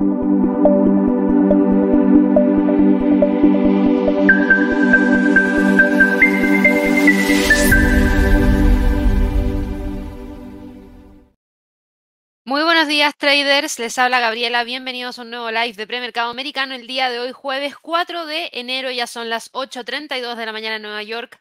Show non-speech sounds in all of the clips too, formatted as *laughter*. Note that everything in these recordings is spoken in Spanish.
Muy buenos días traders, les habla Gabriela, bienvenidos a un nuevo live de premercado americano. El día de hoy, jueves 4 de enero, ya son las 8.32 de la mañana en Nueva York.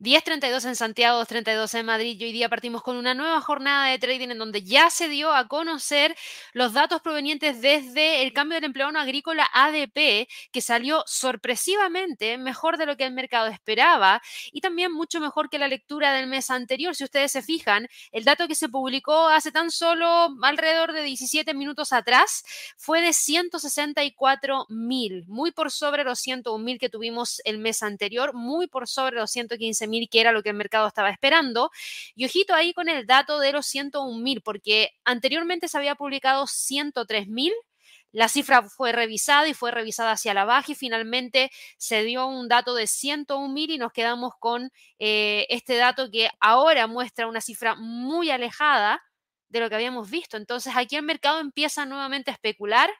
10.32 en Santiago, 2.32 en Madrid y hoy día partimos con una nueva jornada de trading en donde ya se dio a conocer los datos provenientes desde el cambio del empleo agrícola ADP, que salió sorpresivamente mejor de lo que el mercado esperaba y también mucho mejor que la lectura del mes anterior. Si ustedes se fijan, el dato que se publicó hace tan solo alrededor de 17 minutos atrás fue de 164 mil, muy por sobre los 101 mil que tuvimos el mes anterior, muy por sobre los 115 mil, que era lo que el mercado estaba esperando. Y ojito ahí con el dato de los 101 mil, porque anteriormente se había publicado 103 mil. La cifra fue revisada y fue revisada hacia la baja y finalmente se dio un dato de 101 mil y nos quedamos con eh, este dato que ahora muestra una cifra muy alejada de lo que habíamos visto. Entonces aquí el mercado empieza nuevamente a especular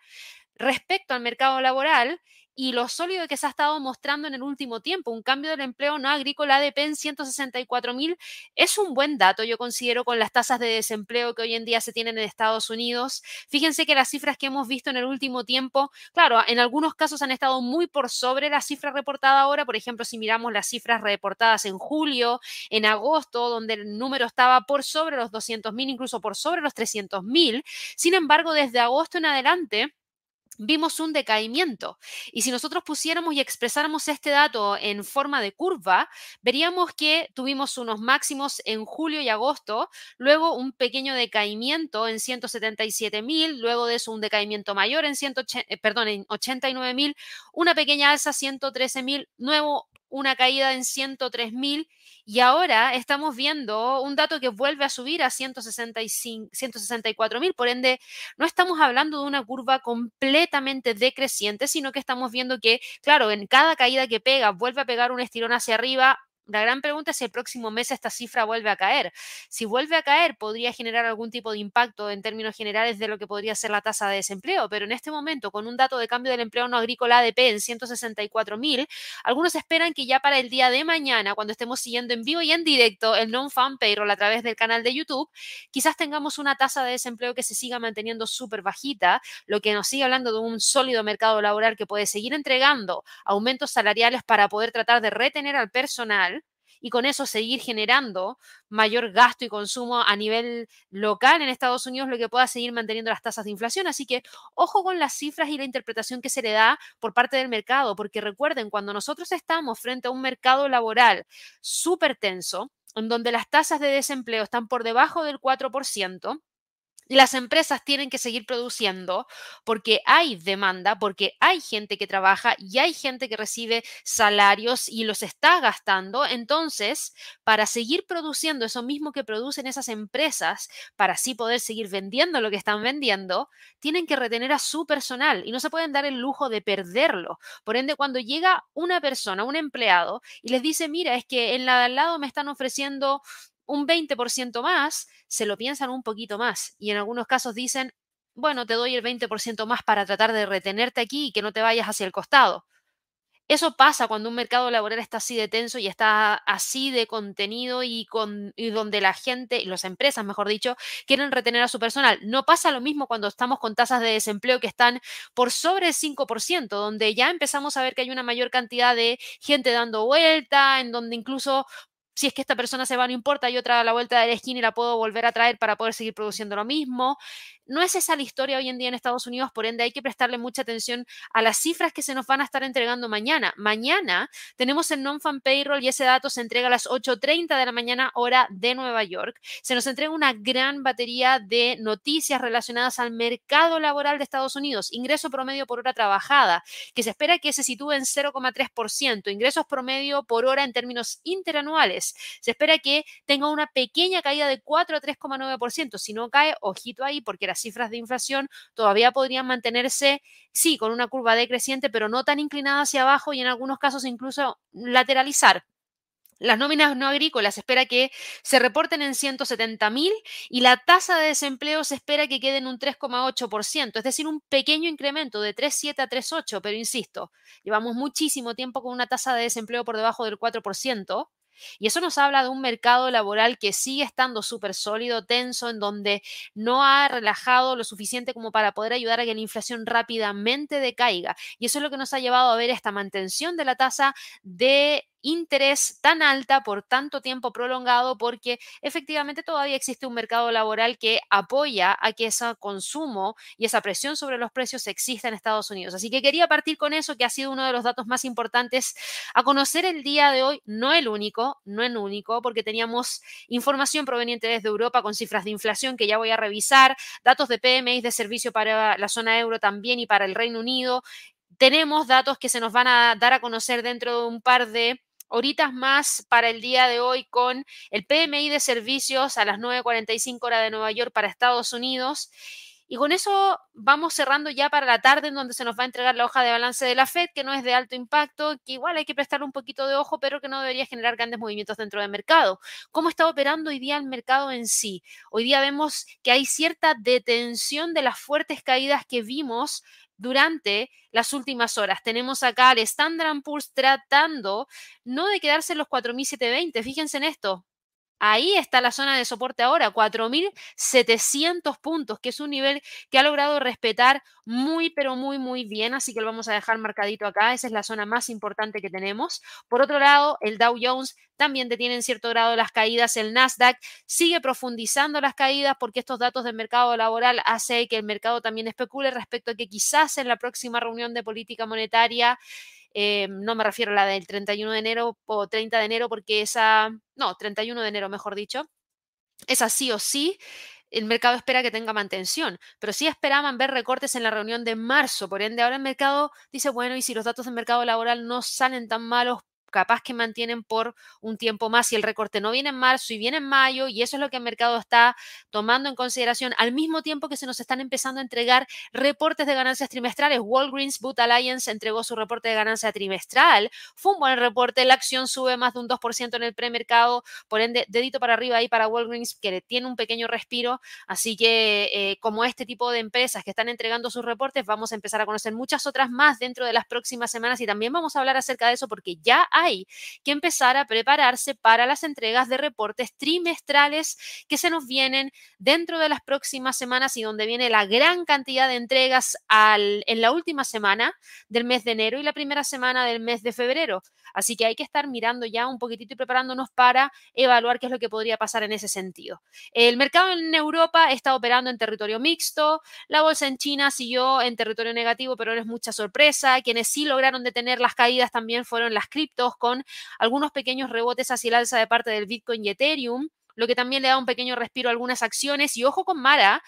respecto al mercado laboral y lo sólido que se ha estado mostrando en el último tiempo. Un cambio del empleo no agrícola ADP en 164 mil es un buen dato, yo considero, con las tasas de desempleo que hoy en día se tienen en Estados Unidos. Fíjense que las cifras que hemos visto en el último tiempo, claro, en algunos casos han estado muy por sobre la cifra reportada ahora. Por ejemplo, si miramos las cifras reportadas en julio, en agosto, donde el número estaba por sobre los 200 mil, incluso por sobre los 300 mil. Sin embargo, desde agosto en adelante, vimos un decaimiento. Y si nosotros pusiéramos y expresáramos este dato en forma de curva, veríamos que tuvimos unos máximos en julio y agosto, luego un pequeño decaimiento en 177 mil, luego de eso un decaimiento mayor en, 180, eh, perdón, en 89 mil, una pequeña alza 113 mil, nuevo una caída en 103 mil y ahora estamos viendo un dato que vuelve a subir a 164 mil. Por ende, no estamos hablando de una curva completamente decreciente, sino que estamos viendo que, claro, en cada caída que pega, vuelve a pegar un estirón hacia arriba, la gran pregunta es si el próximo mes esta cifra vuelve a caer. Si vuelve a caer, podría generar algún tipo de impacto en términos generales de lo que podría ser la tasa de desempleo, pero en este momento, con un dato de cambio del empleo no agrícola ADP en 164 mil, algunos esperan que ya para el día de mañana, cuando estemos siguiendo en vivo y en directo el non-fan payroll a través del canal de YouTube, quizás tengamos una tasa de desempleo que se siga manteniendo súper bajita, lo que nos sigue hablando de un sólido mercado laboral que puede seguir entregando aumentos salariales para poder tratar de retener al personal y con eso seguir generando mayor gasto y consumo a nivel local en Estados Unidos, lo que pueda seguir manteniendo las tasas de inflación. Así que ojo con las cifras y la interpretación que se le da por parte del mercado, porque recuerden, cuando nosotros estamos frente a un mercado laboral súper tenso, en donde las tasas de desempleo están por debajo del 4%, las empresas tienen que seguir produciendo porque hay demanda, porque hay gente que trabaja y hay gente que recibe salarios y los está gastando. Entonces, para seguir produciendo eso mismo que producen esas empresas, para así poder seguir vendiendo lo que están vendiendo, tienen que retener a su personal y no se pueden dar el lujo de perderlo. Por ende, cuando llega una persona, un empleado, y les dice, mira, es que en la de al lado me están ofreciendo un 20% más, se lo piensan un poquito más y en algunos casos dicen, bueno, te doy el 20% más para tratar de retenerte aquí y que no te vayas hacia el costado. Eso pasa cuando un mercado laboral está así de tenso y está así de contenido y, con, y donde la gente, y las empresas, mejor dicho, quieren retener a su personal. No pasa lo mismo cuando estamos con tasas de desempleo que están por sobre el 5%, donde ya empezamos a ver que hay una mayor cantidad de gente dando vuelta, en donde incluso si es que esta persona se va, no importa, yo otra a la vuelta de la esquina y la puedo volver a traer para poder seguir produciendo lo mismo. No es esa la historia hoy en día en Estados Unidos, por ende hay que prestarle mucha atención a las cifras que se nos van a estar entregando mañana. Mañana tenemos el non-fan payroll y ese dato se entrega a las 8.30 de la mañana hora de Nueva York. Se nos entrega una gran batería de noticias relacionadas al mercado laboral de Estados Unidos, ingreso promedio por hora trabajada, que se espera que se sitúe en 0,3%, ingresos promedio por hora en términos interanuales. Se espera que tenga una pequeña caída de 4 a 3,9%. Si no cae, ojito ahí, porque cifras de inflación todavía podrían mantenerse, sí, con una curva decreciente, pero no tan inclinada hacia abajo y en algunos casos incluso lateralizar. Las nóminas no agrícolas espera que se reporten en 170 mil y la tasa de desempleo se espera que quede en un 3,8%, es decir, un pequeño incremento de 3,7 a 3,8, pero insisto, llevamos muchísimo tiempo con una tasa de desempleo por debajo del 4%. Y eso nos habla de un mercado laboral que sigue estando súper sólido, tenso, en donde no ha relajado lo suficiente como para poder ayudar a que la inflación rápidamente decaiga. Y eso es lo que nos ha llevado a ver esta mantención de la tasa de interés tan alta por tanto tiempo prolongado porque efectivamente todavía existe un mercado laboral que apoya a que ese consumo y esa presión sobre los precios exista en Estados Unidos. Así que quería partir con eso, que ha sido uno de los datos más importantes a conocer el día de hoy, no el único, no el único, porque teníamos información proveniente desde Europa con cifras de inflación que ya voy a revisar, datos de PMI de servicio para la zona euro también y para el Reino Unido. Tenemos datos que se nos van a dar a conocer dentro de un par de horitas más para el día de hoy con el PMI de servicios a las 9.45 horas de Nueva York para Estados Unidos. Y con eso vamos cerrando ya para la tarde en donde se nos va a entregar la hoja de balance de la Fed, que no es de alto impacto, que igual hay que prestarle un poquito de ojo, pero que no debería generar grandes movimientos dentro del mercado. ¿Cómo está operando hoy día el mercado en sí? Hoy día vemos que hay cierta detención de las fuertes caídas que vimos durante las últimas horas. Tenemos acá al Standard Poor's tratando no de quedarse en los 4.720, fíjense en esto, Ahí está la zona de soporte ahora, 4.700 puntos, que es un nivel que ha logrado respetar muy, pero muy, muy bien. Así que lo vamos a dejar marcadito acá. Esa es la zona más importante que tenemos. Por otro lado, el Dow Jones también detiene en cierto grado las caídas. El Nasdaq sigue profundizando las caídas porque estos datos del mercado laboral hacen que el mercado también especule respecto a que quizás en la próxima reunión de política monetaria eh, no me refiero a la del 31 de enero o 30 de enero porque esa, no, 31 de enero mejor dicho, esa sí o sí el mercado espera que tenga mantención, pero sí esperaban ver recortes en la reunión de marzo, por ende ahora el mercado dice, bueno, y si los datos del mercado laboral no salen tan malos, capaz que mantienen por un tiempo más y el recorte no viene en marzo y viene en mayo y eso es lo que el mercado está tomando en consideración al mismo tiempo que se nos están empezando a entregar reportes de ganancias trimestrales. Walgreens Boot Alliance entregó su reporte de ganancia trimestral. Fue un buen reporte, la acción sube más de un 2% en el premercado, por ende, dedito para arriba ahí para Walgreens que tiene un pequeño respiro. Así que eh, como este tipo de empresas que están entregando sus reportes, vamos a empezar a conocer muchas otras más dentro de las próximas semanas y también vamos a hablar acerca de eso porque ya hay hay que empezar a prepararse para las entregas de reportes trimestrales que se nos vienen dentro de las próximas semanas y donde viene la gran cantidad de entregas en la última semana del mes de enero y la primera semana del mes de febrero. Así que hay que estar mirando ya un poquitito y preparándonos para evaluar qué es lo que podría pasar en ese sentido. El mercado en Europa está operando en territorio mixto, la bolsa en China siguió en territorio negativo, pero no es mucha sorpresa. Quienes sí lograron detener las caídas también fueron las criptos con algunos pequeños rebotes hacia el alza de parte del Bitcoin y Ethereum lo que también le da un pequeño respiro a algunas acciones. Y ojo con Mara,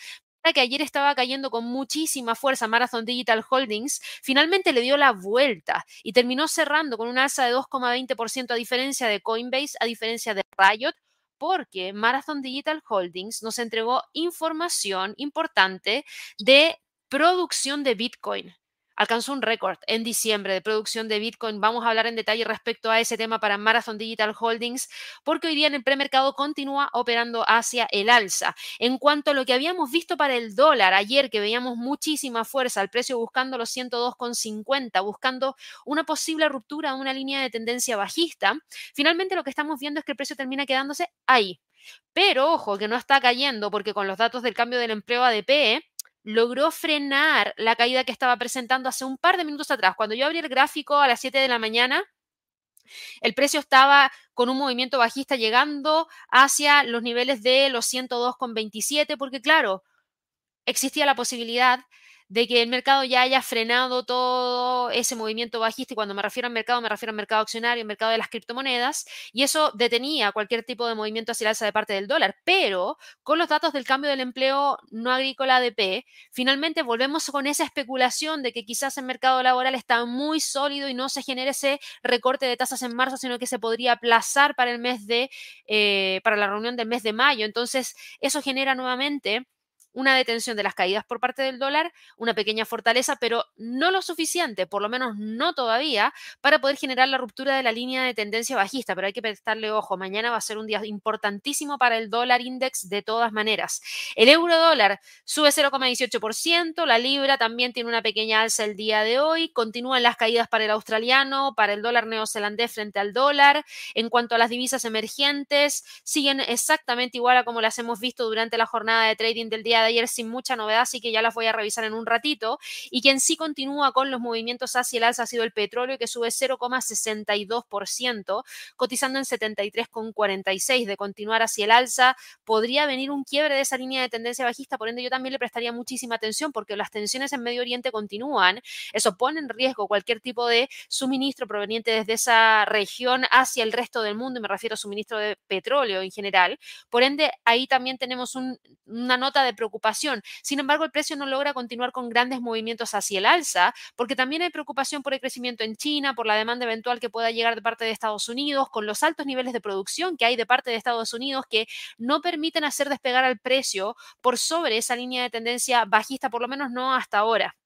que ayer estaba cayendo con muchísima fuerza Marathon Digital Holdings, finalmente le dio la vuelta y terminó cerrando con un alza de 2,20% a diferencia de Coinbase, a diferencia de Riot, porque Marathon Digital Holdings nos entregó información importante de producción de Bitcoin alcanzó un récord en diciembre de producción de Bitcoin. Vamos a hablar en detalle respecto a ese tema para Marathon Digital Holdings, porque hoy día en el premercado continúa operando hacia el alza. En cuanto a lo que habíamos visto para el dólar ayer, que veíamos muchísima fuerza, al precio buscando los 102,50, buscando una posible ruptura de una línea de tendencia bajista, finalmente lo que estamos viendo es que el precio termina quedándose ahí. Pero ojo, que no está cayendo porque con los datos del cambio del empleo ADP, logró frenar la caída que estaba presentando hace un par de minutos atrás. Cuando yo abrí el gráfico a las 7 de la mañana, el precio estaba con un movimiento bajista llegando hacia los niveles de los 102,27, porque claro, existía la posibilidad de que el mercado ya haya frenado todo ese movimiento bajista, y cuando me refiero al mercado, me refiero al mercado accionario, al mercado de las criptomonedas, y eso detenía cualquier tipo de movimiento hacia el alza de parte del dólar. Pero con los datos del cambio del empleo no agrícola ADP, finalmente volvemos con esa especulación de que quizás el mercado laboral está muy sólido y no se genere ese recorte de tasas en marzo, sino que se podría aplazar para el mes de, eh, para la reunión del mes de mayo. Entonces, eso genera nuevamente una detención de las caídas por parte del dólar, una pequeña fortaleza, pero no lo suficiente, por lo menos no todavía, para poder generar la ruptura de la línea de tendencia bajista. Pero hay que prestarle ojo, mañana va a ser un día importantísimo para el dólar index de todas maneras. El euro dólar sube 0,18%, la libra también tiene una pequeña alza el día de hoy, continúan las caídas para el australiano, para el dólar neozelandés frente al dólar. En cuanto a las divisas emergentes, siguen exactamente igual a como las hemos visto durante la jornada de trading del día de ayer sin mucha novedad, así que ya las voy a revisar en un ratito. Y quien sí continúa con los movimientos hacia el alza ha sido el petróleo, que sube 0,62%, cotizando en 73,46. De continuar hacia el alza, podría venir un quiebre de esa línea de tendencia bajista, por ende yo también le prestaría muchísima atención porque las tensiones en Medio Oriente continúan. Eso pone en riesgo cualquier tipo de suministro proveniente desde esa región hacia el resto del mundo, y me refiero a suministro de petróleo en general. Por ende, ahí también tenemos una nota de preocupación. Sin embargo, el precio no logra continuar con grandes movimientos hacia el alza, porque también hay preocupación por el crecimiento en China, por la demanda eventual que pueda llegar de parte de Estados Unidos, con los altos niveles de producción que hay de parte de Estados Unidos que no permiten hacer despegar al precio por sobre esa línea de tendencia bajista, por lo menos no hasta ahora.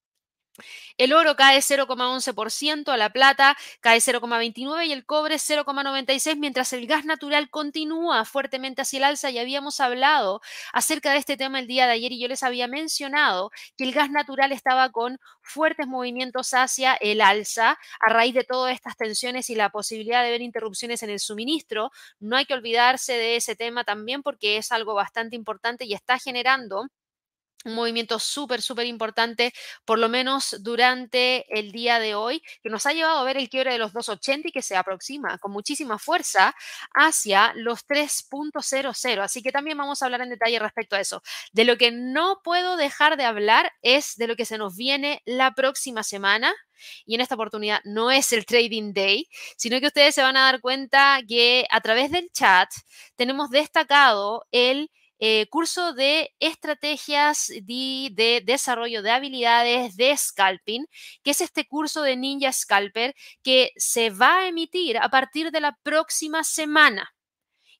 El oro cae 0,11%, la plata cae 0,29% y el cobre 0,96%, mientras el gas natural continúa fuertemente hacia el alza. Y habíamos hablado acerca de este tema el día de ayer y yo les había mencionado que el gas natural estaba con fuertes movimientos hacia el alza a raíz de todas estas tensiones y la posibilidad de ver interrupciones en el suministro. No hay que olvidarse de ese tema también porque es algo bastante importante y está generando un movimiento súper, súper importante, por lo menos durante el día de hoy, que nos ha llevado a ver el quiebre de los 280 y que se aproxima con muchísima fuerza hacia los 3.00. Así que también vamos a hablar en detalle respecto a eso. De lo que no puedo dejar de hablar es de lo que se nos viene la próxima semana. Y en esta oportunidad no es el Trading Day, sino que ustedes se van a dar cuenta que a través del chat tenemos destacado el eh, curso de estrategias de, desarrollo de habilidades de scalping, que es este curso de Ninja Scalper que se va a emitir a partir de la próxima semana.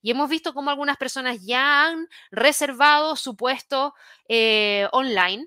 Y hemos visto cómo algunas personas ya han reservado su puesto eh, online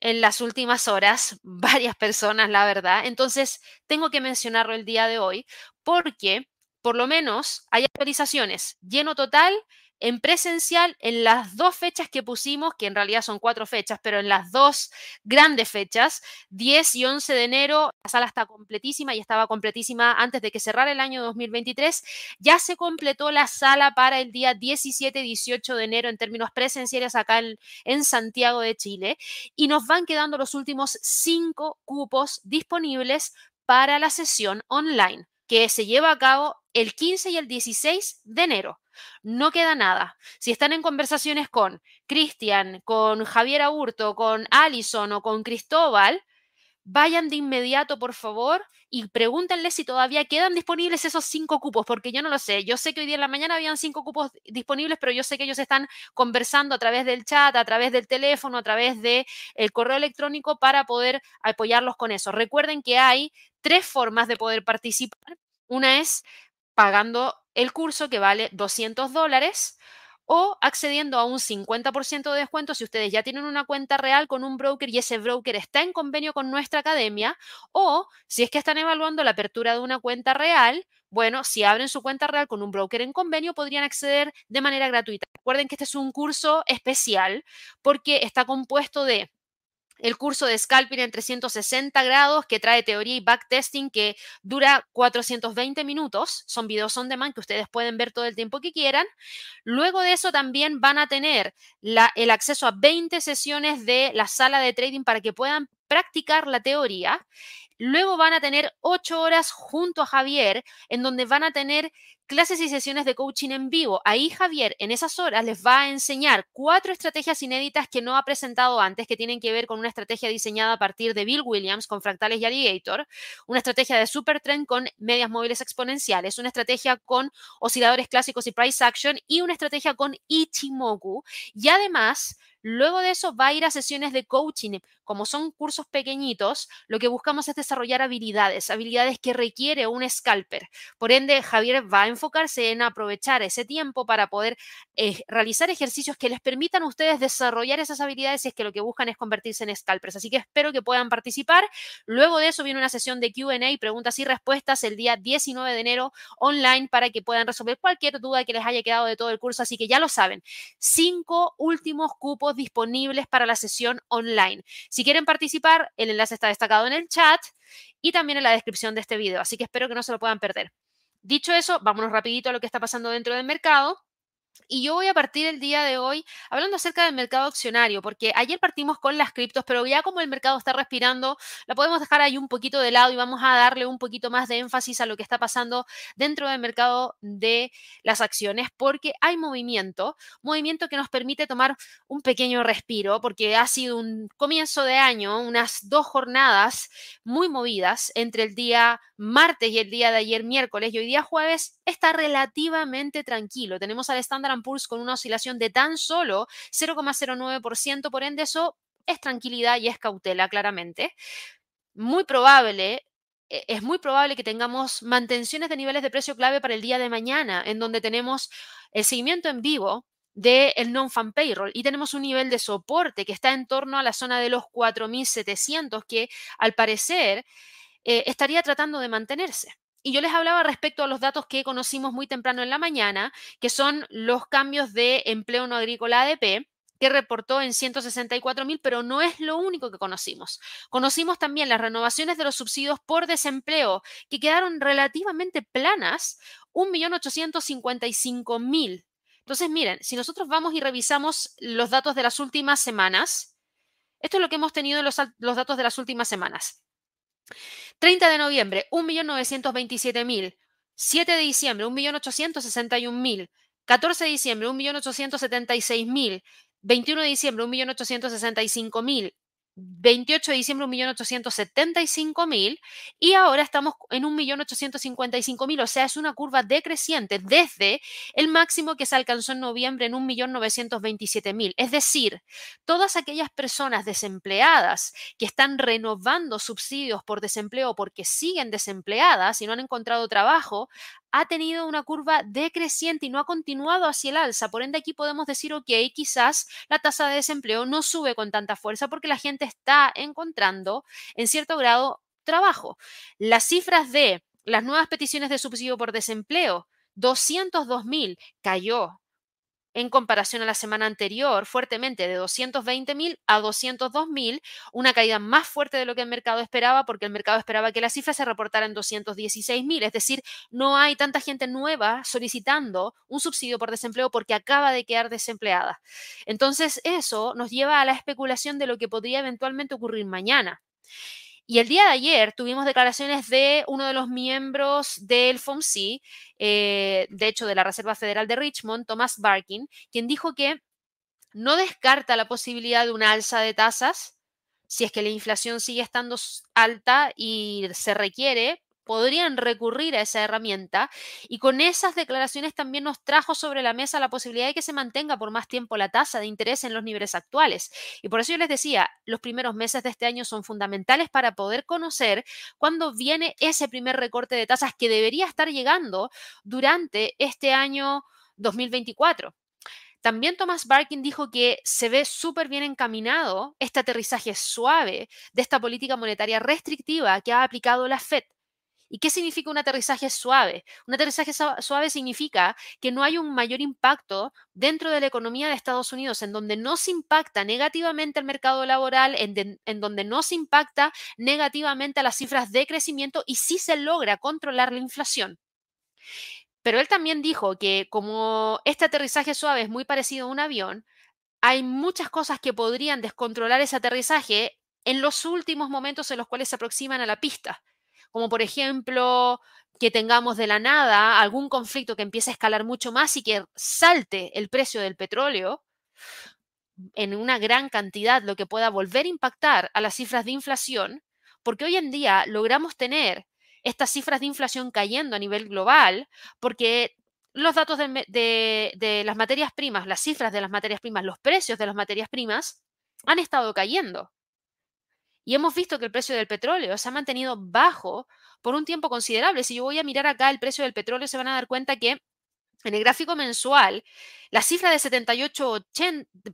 en las últimas horas, *laughs* varias personas, la verdad. Entonces, tengo que mencionarlo el día de hoy porque por lo menos hay actualizaciones. Lleno total en presencial en las dos fechas que pusimos, que en realidad son cuatro fechas, pero en las dos grandes fechas, 10 y 11 de enero, la sala está completísima y estaba completísima antes de que cerrara el año 2023. Ya se completó la sala para el día 17 y 18 de enero en términos presenciales acá en, en Santiago de Chile y nos van quedando los últimos cinco cupos disponibles para la sesión online que se lleva a cabo el 15 y el 16 de enero. No queda nada. Si están en conversaciones con Cristian, con Javier Aburto, con Alison o con Cristóbal, vayan de inmediato, por favor, y pregúntenle si todavía quedan disponibles esos cinco cupos, porque yo no lo sé. Yo sé que hoy día en la mañana habían cinco cupos disponibles, pero yo sé que ellos están conversando a través del chat, a través del teléfono, a través del correo electrónico para poder apoyarlos con eso. Recuerden que hay tres formas de poder participar. Una es pagando el curso que vale 200 dólares o accediendo a un 50% de descuento si ustedes ya tienen una cuenta real con un broker y ese broker está en convenio con nuestra academia o si es que están evaluando la apertura de una cuenta real, bueno, si abren su cuenta real con un broker en convenio podrían acceder de manera gratuita. Recuerden que este es un curso especial porque está compuesto de el curso de scalping en 360 grados que trae teoría y backtesting que dura 420 minutos. Son videos on demand que ustedes pueden ver todo el tiempo que quieran. Luego de eso también van a tener el acceso a 20 sesiones de la sala de trading para que puedan practicar la teoría. Luego van a tener 8 horas junto a Javier en donde van a tener clases y sesiones de coaching en vivo. Ahí Javier en esas horas les va a enseñar cuatro estrategias inéditas que no ha presentado antes, que tienen que ver con una estrategia diseñada a partir de Bill Williams con fractales y alligator, una estrategia de supertrend con medias móviles exponenciales, una estrategia con osciladores clásicos y price action y una estrategia con Ichimoku. Y además Luego de eso va a ir a sesiones de coaching. Como son cursos pequeñitos, lo que buscamos es desarrollar habilidades, habilidades que requiere un scalper. Por ende, Javier va a enfocarse en aprovechar ese tiempo para poder eh, realizar ejercicios que les permitan a ustedes desarrollar esas habilidades si es que lo que buscan es convertirse en scalpers. Así que espero que puedan participar. Luego de eso viene una sesión de QA, preguntas y respuestas el día 19 de enero online para que puedan resolver cualquier duda que les haya quedado de todo el curso. Así que ya lo saben, cinco últimos cupos disponibles para la sesión online. Si quieren participar, el enlace está destacado en el chat y también en la descripción de este video. Así que espero que no se lo puedan perder. Dicho eso, vámonos rapidito a lo que está pasando dentro del mercado. Y yo voy a partir el día de hoy hablando acerca del mercado accionario, porque ayer partimos con las criptos, pero ya como el mercado está respirando, la podemos dejar ahí un poquito de lado y vamos a darle un poquito más de énfasis a lo que está pasando dentro del mercado de las acciones, porque hay movimiento, movimiento que nos permite tomar un pequeño respiro, porque ha sido un comienzo de año, unas dos jornadas muy movidas entre el día martes y el día de ayer miércoles y hoy día jueves está relativamente tranquilo. Tenemos al estándar Poor's con una oscilación de tan solo 0,09%, por ende eso es tranquilidad y es cautela claramente. Muy probable e, es muy probable que tengamos mantenciones de niveles de precio clave para el día de mañana, en donde tenemos el seguimiento en vivo del non-fan payroll y tenemos un nivel de soporte que está en torno a la zona de los 4.700, que al parecer eh, estaría tratando de mantenerse. Y yo les hablaba respecto a los datos que conocimos muy temprano en la mañana, que son los cambios de empleo no agrícola ADP, que reportó en 164 mil, pero no es lo único que conocimos. Conocimos también las renovaciones de los subsidios por desempleo, que quedaron relativamente planas, 1.855.000. Entonces, miren, si nosotros vamos y revisamos los datos de las últimas semanas, esto es lo que hemos tenido en los, los datos de las últimas semanas. 30 de noviembre, 1.927.000. 7 de diciembre, 1.861.000. 14 de diciembre, 1.876.000. 21 de diciembre, 1.865.000. 28 de diciembre 1.875.000 y ahora estamos en 1.855.000, o sea, es una curva decreciente desde el máximo que se alcanzó en noviembre en 1.927.000. Es decir, todas aquellas personas desempleadas que están renovando subsidios por desempleo porque siguen desempleadas y no han encontrado trabajo, ha tenido una curva decreciente y no ha continuado hacia el alza. Por ende, aquí podemos decir, ok, quizás la tasa de desempleo no sube con tanta fuerza porque la gente está encontrando en cierto grado trabajo. Las cifras de las nuevas peticiones de subsidio por desempleo, 202.000 cayó en comparación a la semana anterior fuertemente de 220.000 a 202.000, una caída más fuerte de lo que el mercado esperaba, porque el mercado esperaba que la cifra se reportara en 216.000, es decir, no hay tanta gente nueva solicitando un subsidio por desempleo porque acaba de quedar desempleada. Entonces, eso nos lleva a la especulación de lo que podría eventualmente ocurrir mañana. Y el día de ayer tuvimos declaraciones de uno de los miembros del FOMC, eh, de hecho de la Reserva Federal de Richmond, Thomas Barkin, quien dijo que no descarta la posibilidad de una alza de tasas si es que la inflación sigue estando alta y se requiere podrían recurrir a esa herramienta y con esas declaraciones también nos trajo sobre la mesa la posibilidad de que se mantenga por más tiempo la tasa de interés en los niveles actuales. Y por eso yo les decía, los primeros meses de este año son fundamentales para poder conocer cuándo viene ese primer recorte de tasas que debería estar llegando durante este año 2024. También Thomas Barkin dijo que se ve súper bien encaminado este aterrizaje suave de esta política monetaria restrictiva que ha aplicado la Fed. ¿Y qué significa un aterrizaje suave? Un aterrizaje suave significa que no hay un mayor impacto dentro de la economía de Estados Unidos, en donde no se impacta negativamente el mercado laboral, en, en donde no se impacta negativamente a las cifras de crecimiento y sí se logra controlar la inflación. Pero él también dijo que como este aterrizaje suave es muy parecido a un avión, hay muchas cosas que podrían descontrolar ese aterrizaje en los últimos momentos en los cuales se aproximan a la pista como por ejemplo que tengamos de la nada algún conflicto que empiece a escalar mucho más y que salte el precio del petróleo en una gran cantidad, lo que pueda volver a impactar a las cifras de inflación, porque hoy en día logramos tener estas cifras de inflación cayendo a nivel global, porque los datos de, las materias primas, las cifras de las materias primas, los precios de las materias primas han estado cayendo. Y hemos visto que el precio del petróleo se ha mantenido bajo por un tiempo considerable. Si yo voy a mirar acá el precio del petróleo, se van a dar cuenta que en el gráfico mensual, la cifra de 78,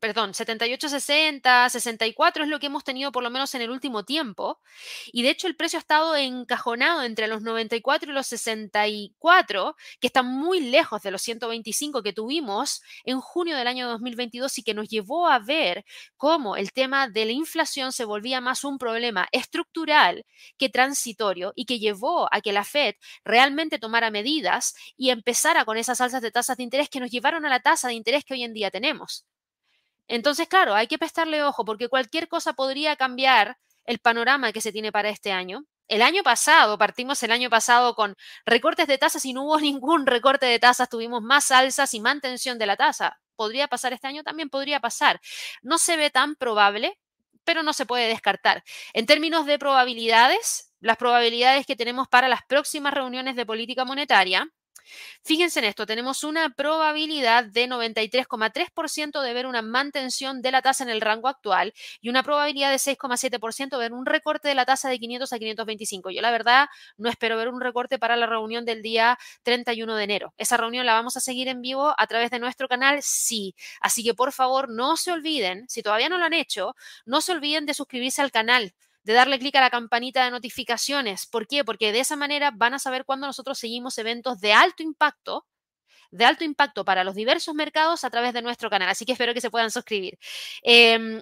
perdón, 78, 60, 64 es lo que hemos tenido por lo menos en el último tiempo. Y de hecho el precio ha estado encajonado entre los 94 y los 64, que están muy lejos de los 125 que tuvimos en junio del año 2022 y que nos llevó a ver cómo el tema de la inflación se volvía más un problema estructural que transitorio y que llevó a que la Fed realmente tomara medidas y empezara con esas alzas de tasas de interés que nos llevaron a la tasa de interés que hoy en día tenemos. Entonces, claro, hay que prestarle ojo porque cualquier cosa podría cambiar el panorama que se tiene para este año. El año pasado, partimos el año pasado con recortes de tasas y no hubo *laughs* ningún recorte de tasas, tuvimos más alzas y mantención de la tasa. ¿Podría pasar este año? También podría pasar. No se ve tan probable, pero no se puede descartar. En términos de probabilidades, las probabilidades que tenemos para las próximas reuniones de política monetaria, Fíjense en esto, tenemos una probabilidad de 93,3% de ver una mantención de la tasa en el rango actual y una probabilidad de 6,7% de ver un recorte de la tasa de 500 a 525. Yo la verdad no espero ver un recorte para la reunión del día 31 de enero. Esa reunión la vamos a seguir en vivo a través de nuestro canal, sí. Así que por favor no se olviden, si todavía no lo han hecho, no se olviden de suscribirse al canal de darle clic a la campanita de notificaciones. ¿Por qué? Porque de esa manera van a saber cuando nosotros seguimos eventos de alto impacto, de alto impacto para los diversos mercados a través de nuestro canal. Así que espero que se puedan suscribir. Em,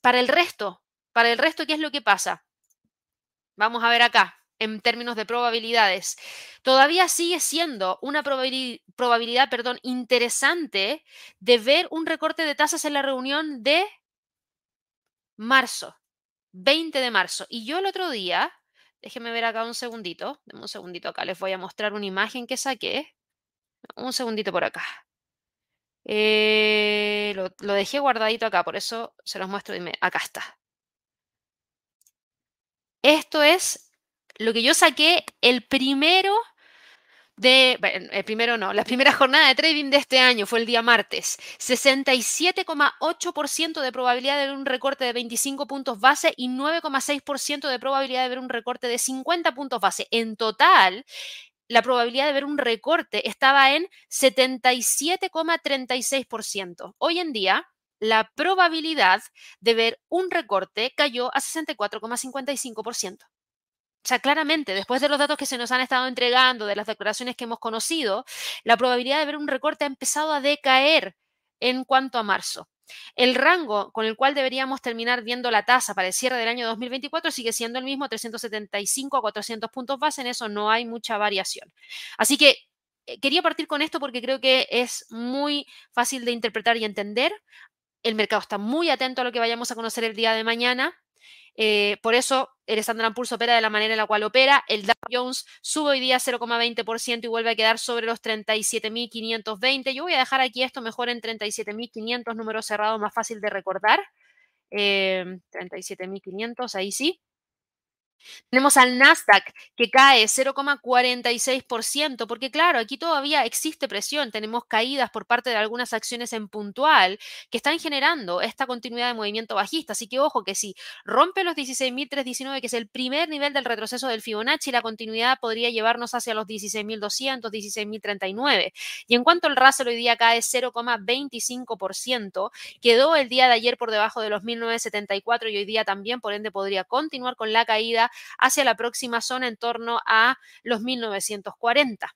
para el resto, para el resto, ¿qué es lo que pasa? Vamos a ver acá en términos de probabilidades. Todavía sigue siendo una probabilidad, probabilidad perdón, interesante de ver un recorte de tasas en la reunión de marzo. 20 de marzo. Y yo el otro día, déjenme ver acá un segundito, un segundito acá, les voy a mostrar una imagen que saqué. Un segundito por acá. Eh, lo, lo, dejé guardadito acá, por eso se los muestro. Acá está. Esto es lo que yo saqué el primero de, el primero no, la primera jornada de trading de este año fue el día martes. 67,8% de probabilidad de ver un recorte de 25 puntos base y 9,6% de probabilidad de ver un recorte de 50 puntos base. En total, la probabilidad de ver un recorte estaba en 77,36%. Hoy en día, la probabilidad de ver un recorte cayó a 64,55%. Sea, claramente, después de los datos que se nos han estado entregando, de las declaraciones que hemos conocido, la probabilidad de ver un recorte ha empezado a decaer en cuanto a marzo. El rango con el cual deberíamos terminar viendo la tasa para el cierre del año 2024 sigue siendo el mismo, 375 a 400 puntos base, en eso no hay mucha variación. Así que eh, quería partir con esto porque creo que es muy fácil de interpretar y entender. El mercado está muy atento a lo que vayamos a conocer el día de mañana. Eh, por eso el Standard Poor's opera de la manera en la cual opera. El Dow Jones sube hoy día 0,20% y vuelve a quedar sobre los 37.520. Yo voy a dejar aquí esto mejor en 37.500, número cerrado más fácil de recordar. 37.500, eh, ahí sí. Tenemos al Nasdaq que cae 0,46%, porque claro, aquí todavía existe presión, tenemos caídas por parte de algunas acciones en puntual que están generando esta continuidad de movimiento bajista. Así que ojo que si rompe los 16.319, que es el primer nivel del retroceso del Fibonacci, la continuidad podría llevarnos hacia los 16.200, 16.039. Y en cuanto al Russell hoy día cae 0,25%, quedó el día de ayer por debajo de los 1.974 y hoy día también, por ende, podría continuar con la caída hacia la próxima zona en torno a los 1940.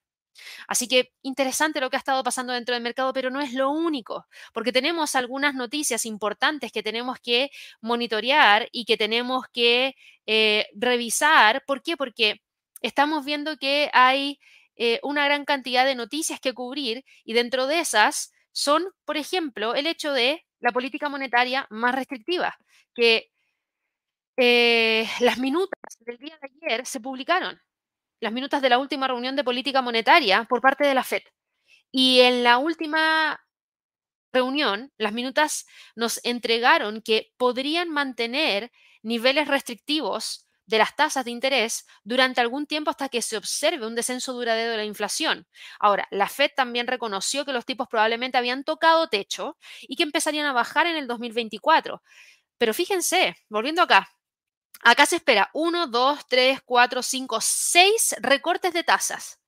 Así que interesante lo que ha estado pasando dentro del mercado, pero no es lo único, porque tenemos algunas noticias importantes que tenemos que monitorear y que tenemos que eh, revisar. ¿Por qué? Porque estamos viendo que hay eh, una gran cantidad de noticias que cubrir y dentro de esas son, por ejemplo, el hecho de la política monetaria más restrictiva, que eh, las minutas del día de ayer se publicaron, las minutas de la última reunión de política monetaria por parte de la FED. Y en la última reunión, las minutas nos entregaron que podrían mantener niveles restrictivos de las tasas de interés durante algún tiempo hasta que se observe un descenso duradero de la inflación. Ahora, la Fed también reconoció que los tipos probablemente habían tocado techo y que empezarían a bajar en el 2024. Pero fíjense, volviendo acá, Acá se espera 1, 2, 3, 4, 5, 6 recortes de tasas.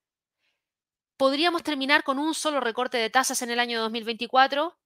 ¿Podríamos terminar con un solo recorte de tasas en el año 2024?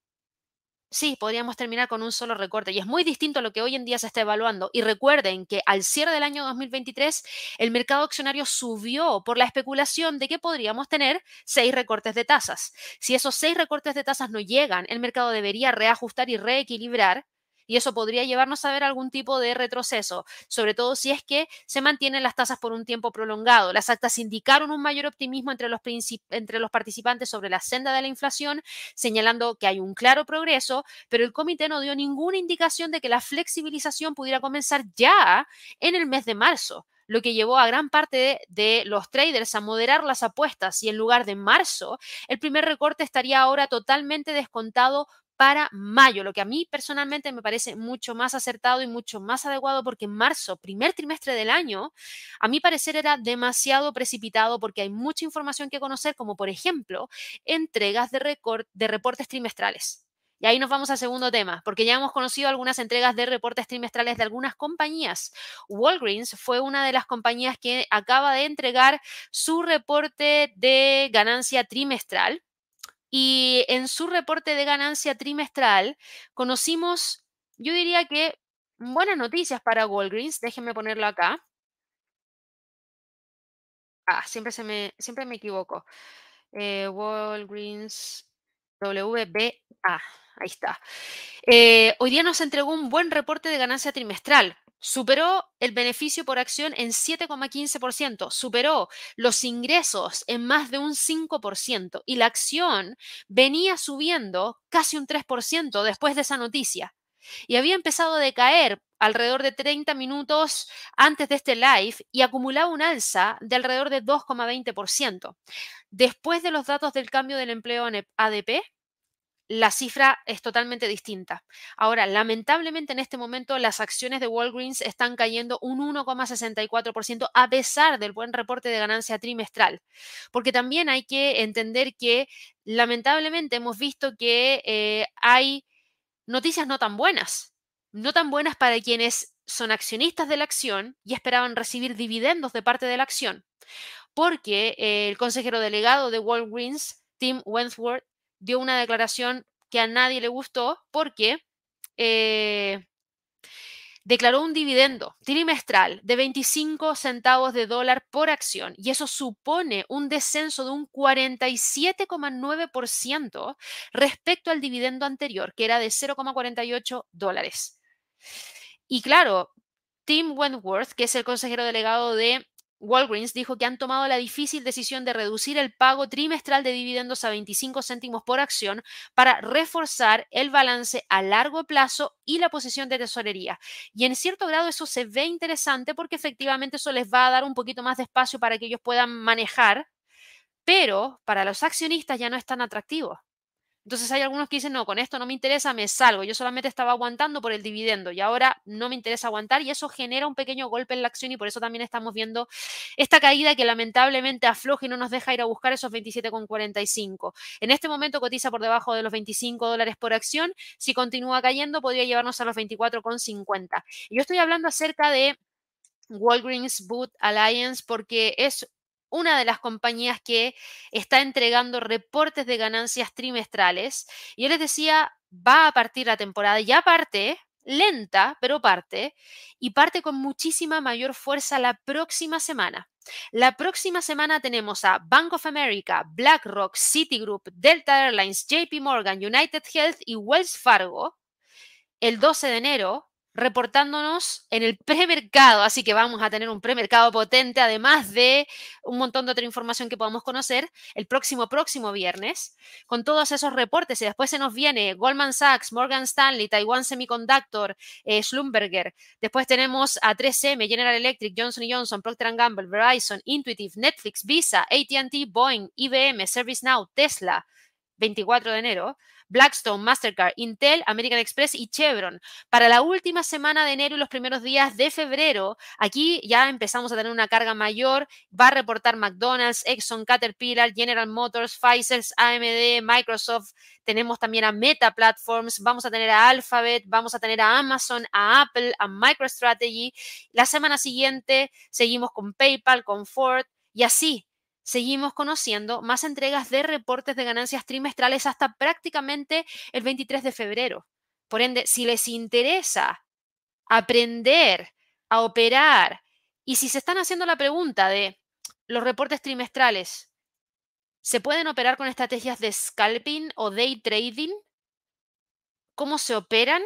Sí, podríamos terminar con un solo recorte y es muy distinto a lo que hoy en día se está evaluando. Y recuerden que al cierre del año 2023 el mercado accionario subió por la especulación de que podríamos tener seis recortes de tasas. Si esos seis recortes de tasas no llegan, el mercado debería reajustar y reequilibrar y eso podría llevarnos a ver algún tipo de retroceso, sobre todo si es que se mantienen las tasas por un tiempo prolongado. Las actas indicaron un mayor optimismo entre los, participantes sobre la senda de la inflación, señalando que hay un claro progreso, pero el comité no dio ninguna indicación de que la flexibilización pudiera comenzar ya en el mes de marzo lo que llevó a gran parte de, los traders a moderar las apuestas y en lugar de marzo, el primer recorte estaría ahora totalmente descontado para mayo, lo que a mí personalmente me parece mucho más acertado y mucho más adecuado porque marzo, primer trimestre del año, a mi parecer era demasiado precipitado porque hay mucha información que conocer, como por ejemplo entregas de reportes trimestrales. Y ahí nos vamos al segundo tema, porque ya hemos conocido algunas entregas de reportes trimestrales de algunas compañías. Walgreens fue una de las compañías que acaba de entregar su reporte de ganancia trimestral y en su reporte de ganancia trimestral conocimos, yo diría que buenas noticias para Walgreens. Déjenme ponerlo acá. Ah, siempre, se me, siempre me equivoco. Eh, Walgreens WBA. Ahí está. Eh, hoy día nos entregó un buen reporte de ganancia trimestral. Superó el beneficio por acción en 7,15%, superó los ingresos en más de un 5% y la acción venía subiendo casi un 3% después de esa noticia. Y había empezado a decaer alrededor de 30 minutos antes de este live y acumulaba un alza de alrededor de 2,20%. Después de los datos del cambio del empleo en ADP, la cifra es totalmente distinta. Ahora, lamentablemente en este momento las acciones de Walgreens están cayendo un 1,64% a pesar del buen reporte de ganancia trimestral, porque también hay que entender que lamentablemente hemos visto que eh, hay noticias no tan buenas, no tan buenas para quienes son accionistas de la acción y esperaban recibir dividendos de parte de la acción, porque eh, el consejero delegado de Walgreens, Tim Wentworth, dio una declaración que a nadie le gustó porque eh, declaró un dividendo trimestral de 25 centavos de dólar por acción y eso supone un descenso de un 47,9% respecto al dividendo anterior, que era de 0,48 dólares. Y claro, Tim Wentworth, que es el consejero delegado de Walgreens dijo que han tomado la difícil decisión de reducir el pago trimestral de dividendos a 25 céntimos por acción para reforzar el balance a largo plazo y la posición de tesorería. Y en cierto grado eso se ve interesante porque efectivamente eso les va a dar un poquito más de espacio para que ellos puedan manejar, pero para los accionistas ya no es tan atractivo. Entonces hay algunos que dicen, no, con esto no me interesa, me salgo. Yo solamente estaba aguantando por el dividendo y ahora no me interesa aguantar y eso genera un pequeño golpe en la acción y por eso también estamos viendo esta caída que lamentablemente afloja y no nos deja ir a buscar esos 27,45. En este momento cotiza por debajo de los 25 dólares por acción. Si continúa cayendo, podría llevarnos a los 24,50. Y yo estoy hablando acerca de Walgreens Boot Alliance porque es una de las compañías que está entregando reportes de ganancias trimestrales. Y yo les decía, va a partir la temporada, ya parte, lenta, pero parte, y parte con muchísima mayor fuerza la próxima semana. La próxima semana tenemos a Bank of America, BlackRock, Citigroup, Delta Airlines, JP Morgan, United Health y Wells Fargo el 12 de enero reportándonos en el premercado, así que vamos a tener un premercado potente, además de un montón de otra información que podamos conocer el próximo, próximo viernes, con todos esos reportes. Y después se nos viene Goldman Sachs, Morgan Stanley, Taiwan Semiconductor, eh, Schlumberger. Después tenemos a 3M, General Electric, Johnson Johnson, Procter Gamble, Verizon, Intuitive, Netflix, Visa, ATT, Boeing, IBM, ServiceNow, Tesla, 24 de enero Blackstone, Mastercard, Intel, American Express y Chevron. Para la última semana de enero y los primeros días de febrero, aquí ya empezamos a tener una carga mayor. Va a reportar McDonald's, Exxon, Caterpillar, General Motors, Pfizer, AMD, Microsoft. Tenemos también a Meta Platforms, vamos a tener a Alphabet, vamos a tener a Amazon, a Apple, a MicroStrategy. La semana siguiente seguimos con PayPal, con Ford y así seguimos conociendo más entregas de reportes de ganancias trimestrales hasta prácticamente el 23 de febrero. Por ende, si les interesa aprender a operar y si se están haciendo la pregunta de los reportes trimestrales, ¿se pueden operar con estrategias de scalping o day trading? ¿Cómo se operan?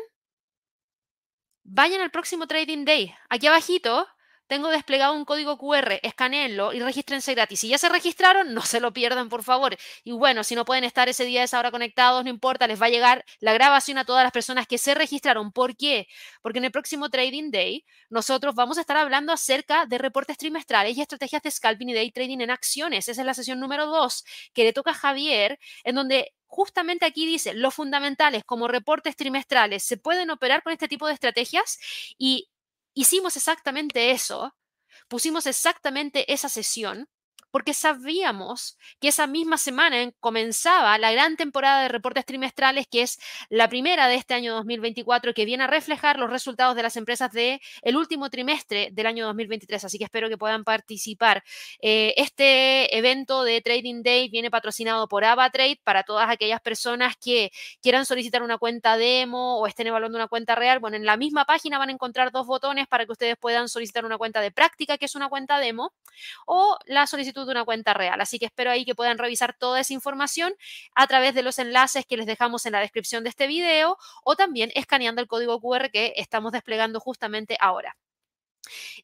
Vayan al próximo Trading Day. Aquí abajito tengo desplegado un código QR, escaneenlo y regístrense gratis. Si ya se registraron, no se lo pierdan, por favor. Y bueno, si no pueden estar ese día, esa hora conectados, no importa, les va a llegar la grabación a todas las personas que se registraron. ¿Por qué? Porque en el próximo Trading Day nosotros vamos a estar hablando acerca de reportes trimestrales y estrategias de scalping y day trading en acciones. Esa es la sesión número dos que le toca a Javier, en donde justamente aquí dice, los fundamentales como reportes trimestrales se pueden operar con este tipo de estrategias y hicimos exactamente eso, pusimos exactamente esa sesión porque sabíamos que esa misma semana comenzaba la gran temporada de reportes trimestrales, que es la primera de este año 2024, que viene a reflejar los resultados de las empresas del el último trimestre del año 2023. Así que espero que puedan participar. Eh, este evento de Trading Day viene patrocinado por AvaTrade para todas aquellas personas que quieran solicitar una cuenta demo o estén evaluando una cuenta real. Bueno, en la misma página van a encontrar dos botones para que ustedes puedan solicitar una cuenta de práctica, que es una cuenta demo, o la solicitud de una cuenta real. Así que espero ahí que puedan revisar toda esa información a través de los enlaces que les dejamos en la descripción de este video o también escaneando el código QR que estamos desplegando justamente ahora.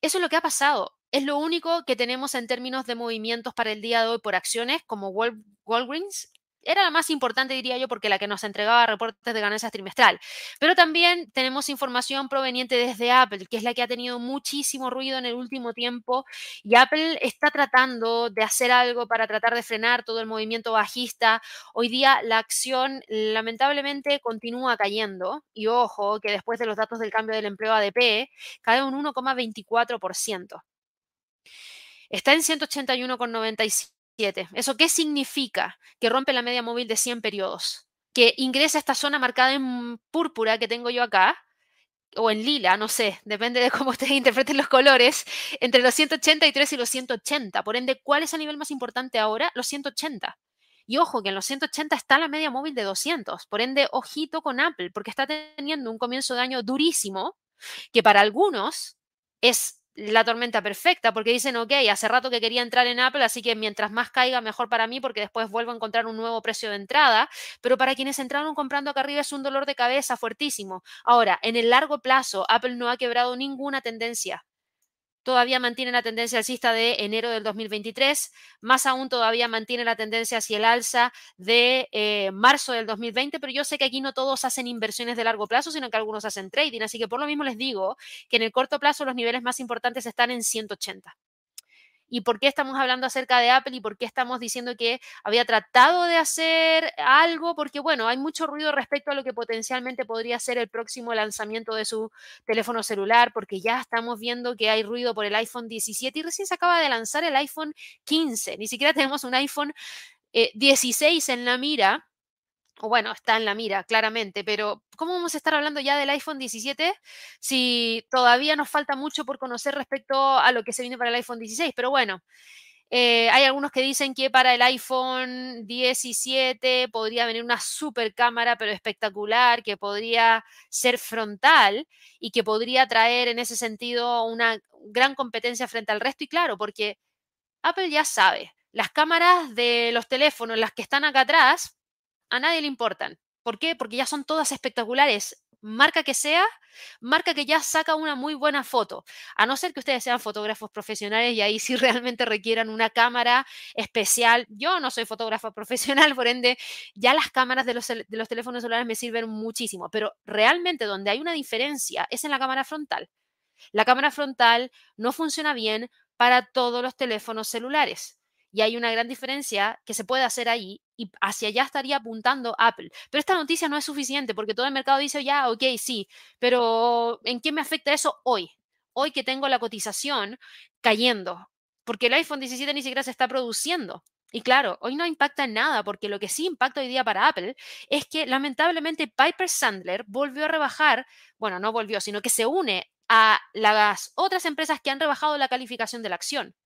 Eso es lo que ha pasado. Es lo único que tenemos en términos de movimientos para el día de hoy por acciones como Walgreens era la más importante, diría yo, porque la que nos entregaba reportes de ganancias trimestral. Pero también tenemos información proveniente desde Apple, que es la que ha tenido muchísimo ruido en el último tiempo. Y Apple está tratando de hacer algo para tratar de frenar todo el movimiento bajista. Hoy día la acción lamentablemente continúa cayendo. Y ojo, que después de los datos del cambio del empleo ADP, cae un 1,24%. Está en 181,95 ¿Eso qué significa? Que rompe la media móvil de 100 periodos, que ingresa a esta zona marcada en púrpura que tengo yo acá, o en lila, no sé, depende de cómo *laughs* ustedes interpreten los colores, entre los 183 y los 180. Por ende, ¿cuál es el nivel más importante ahora? Los 180. Y ojo, que en los 180 está la media móvil de 200. Por ende, ojito con Apple, porque está teniendo un comienzo de año durísimo, que para algunos es la tormenta perfecta, porque dicen, ok, hace rato que quería entrar en Apple, así que mientras más caiga, mejor para mí, porque después vuelvo a encontrar un nuevo precio de entrada, pero para quienes entraron comprando acá arriba es un dolor de cabeza fuertísimo. Ahora, en el largo plazo, Apple no ha quebrado ninguna tendencia todavía mantiene la tendencia alcista de enero del 2023, más aún todavía mantiene la tendencia hacia el alza de eh, marzo del 2020, pero yo sé que aquí no todos hacen inversiones de largo plazo, sino que algunos hacen trading, así que por lo mismo les digo que en el corto plazo los niveles más importantes están en 180 y por qué estamos hablando acerca de Apple y por qué estamos diciendo que había tratado de hacer algo, porque bueno, hay mucho ruido respecto a lo que potencialmente podría ser el próximo lanzamiento de su teléfono celular, porque ya estamos viendo que hay ruido por el iPhone 17 y recién se acaba de lanzar el iPhone 15, ni siquiera tenemos un iPhone 16 eh, en la mira o bueno, está en la mira, claramente, pero ¿cómo vamos a estar hablando ya del iPhone 17 si todavía nos falta mucho por conocer respecto a lo que se viene para el iPhone 16? Pero bueno, eh, hay algunos que dicen que para el iPhone 17 podría venir una super cámara, pero espectacular, que podría ser frontal y que podría traer en ese sentido una gran competencia frente al resto. Y claro, porque Apple ya sabe, las cámaras de los teléfonos, las que están acá atrás, a nadie le importan. ¿Por qué? Porque ya son todas espectaculares. Marca que sea, marca que ya saca una muy buena foto. A no ser que ustedes sean fotógrafos profesionales y ahí sí *laughs* realmente requieran una cámara especial. Yo no soy fotógrafa *laughs* profesional, por ende, ya las cámaras de los, de los teléfonos celulares me sirven muchísimo. Pero realmente donde hay una diferencia es en la cámara frontal. La cámara frontal no funciona bien para todos los teléfonos celulares. Y hay una gran diferencia que se puede hacer ahí y hacia allá estaría apuntando Apple. Pero esta noticia no es suficiente porque todo el mercado dice, ya, ok, sí, pero ¿en qué me afecta eso hoy? Hoy que tengo la cotización cayendo, porque el iPhone 17 ni siquiera se está produciendo. Y claro, hoy no impacta en nada, porque lo que sí impacta hoy día para Apple es que lamentablemente Piper Sandler volvió a rebajar, bueno, no volvió, sino que se une a las otras empresas que han rebajado la calificación de la acción.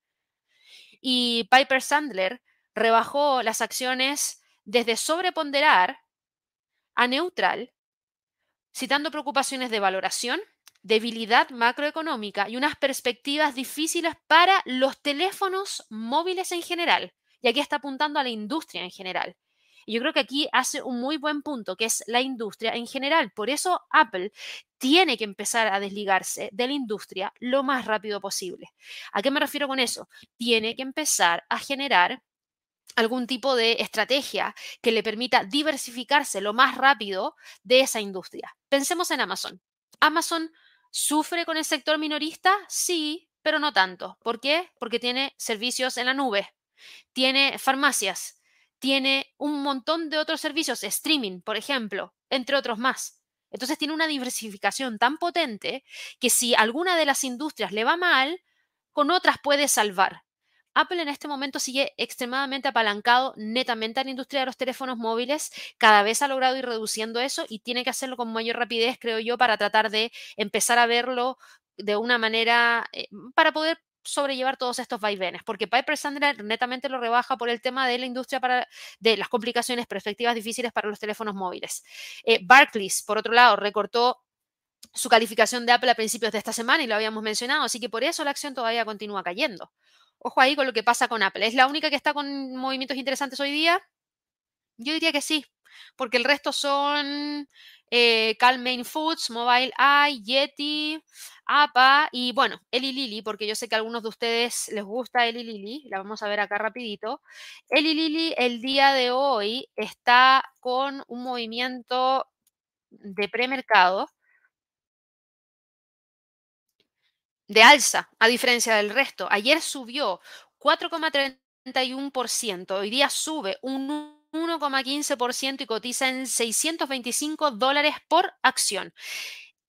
Y Piper Sandler rebajó las acciones desde sobreponderar a neutral, citando preocupaciones de valoración, debilidad macroeconómica y unas perspectivas difíciles para los teléfonos móviles en general. Y aquí está apuntando a la industria en general. Y yo creo que aquí hace un muy buen punto, que es la industria en general. Por eso Apple tiene que empezar a desligarse de la industria lo más rápido posible. ¿A qué me refiero con eso? Tiene que empezar a generar algún tipo de estrategia que le permita diversificarse lo más rápido de esa industria. Pensemos en Amazon. Amazon sufre con el sector minorista, sí, pero no tanto. ¿Por qué? Porque tiene servicios en la nube, tiene farmacias, tiene un montón de otros servicios, streaming, por ejemplo, entre otros más. Entonces tiene una diversificación tan potente que si alguna de las industrias le va mal, con otras puede salvar. Apple en este momento sigue extremadamente apalancado netamente a la industria de los teléfonos móviles. Cada vez ha logrado ir reduciendo eso y tiene que hacerlo con mayor rapidez, creo yo, para tratar de empezar a verlo de una manera, eh, para poder sobrellevar todos estos vaivenes, porque Piper Sandler netamente lo rebaja por el tema de la industria para, de las complicaciones, perspectivas difíciles para los teléfonos móviles. Eh, Barclays, por otro lado, recortó su calificación de Apple a principios de esta semana y lo habíamos mencionado, así que por eso la acción todavía continúa cayendo. Ojo ahí con lo que pasa con Apple. ¿Es la única que está con movimientos interesantes hoy día? Yo diría que sí, porque el resto son eh, Calmain Foods, Mobile Eye, Yeti, APA y bueno, Eli Lily, porque yo sé que a algunos de ustedes les gusta Eli Lily, la vamos a ver acá rapidito. Eli Lily el día de hoy está con un movimiento de premercado de alza, a diferencia del resto. Ayer subió 4,31%, hoy día sube un 1,15% y cotiza en 625 dólares por acción.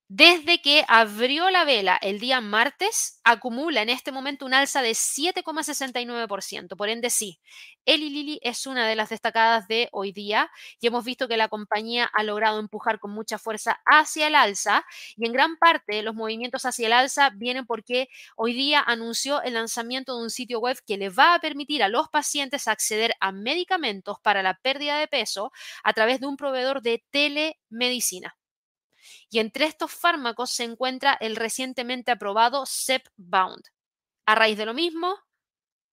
Desde que abrió la vela el día martes, acumula en este momento un alza de 7,69%. Por ende, sí, Eli Lilly es una de las destacadas de hoy día y hemos visto que la compañía ha logrado empujar con mucha fuerza hacia el alza y en gran parte los movimientos hacia el alza vienen porque hoy día anunció el lanzamiento de un sitio web que le va a permitir a los pacientes acceder a medicamentos para la pérdida de peso a través de un proveedor de telemedicina. Y entre estos fármacos se encuentra el recientemente aprobado Zepbound. A raíz de lo mismo,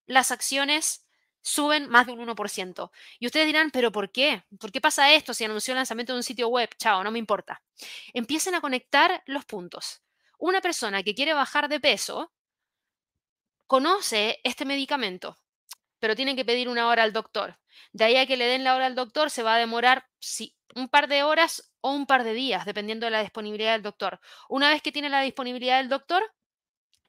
las acciones suben más de un 1%. Y ustedes dirán, ¿pero por qué? ¿Por qué pasa esto si anunció el lanzamiento de un sitio web? Chao, no me importa. Empiecen a conectar los puntos. Una persona que quiere bajar de peso conoce este medicamento, pero tiene que pedir una hora al doctor. De ahí a que le den la hora al doctor se va a demorar sí, un par de horas o un par de días, dependiendo de la disponibilidad del doctor. Una vez que tiene la disponibilidad del doctor,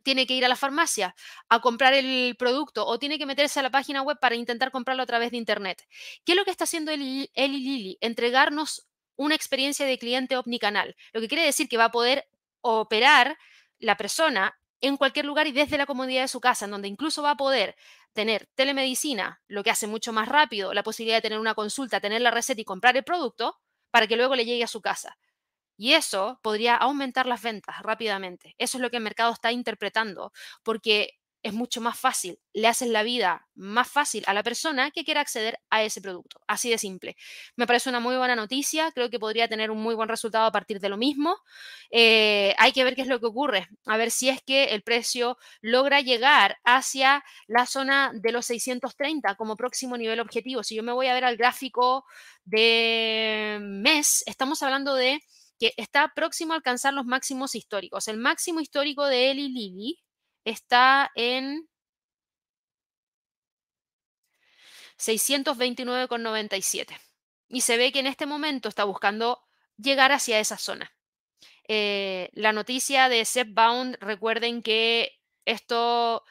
tiene que ir a la farmacia a comprar el producto o tiene que meterse a la página web para intentar comprarlo a través de Internet. ¿Qué es lo que está haciendo Eli Lilly? Entregarnos una experiencia de cliente omnicanal, lo que quiere decir que va a poder operar la persona en cualquier lugar y desde la comodidad de su casa, en donde incluso va a poder tener telemedicina, lo que hace mucho más rápido, la posibilidad de tener una consulta, tener la receta y comprar el producto, para que luego le llegue a su casa. Y eso podría aumentar las ventas rápidamente. Eso es lo que el mercado está interpretando, porque es mucho más fácil, le haces la vida más fácil a la persona que quiera acceder a ese producto. Así de simple. Me parece una muy buena noticia, creo que podría tener un muy buen resultado a partir de lo mismo. Eh, hay que ver qué es lo que ocurre, a ver si es que el precio logra llegar hacia la zona de los 630 como próximo nivel objetivo. Si yo me voy a ver al gráfico de mes, estamos hablando de que está próximo a alcanzar los máximos históricos. El máximo histórico de Eli Lilly está en 629,97. Y se ve que en este momento está buscando llegar hacia esa zona. Eh, la noticia de Bound, recuerden que esto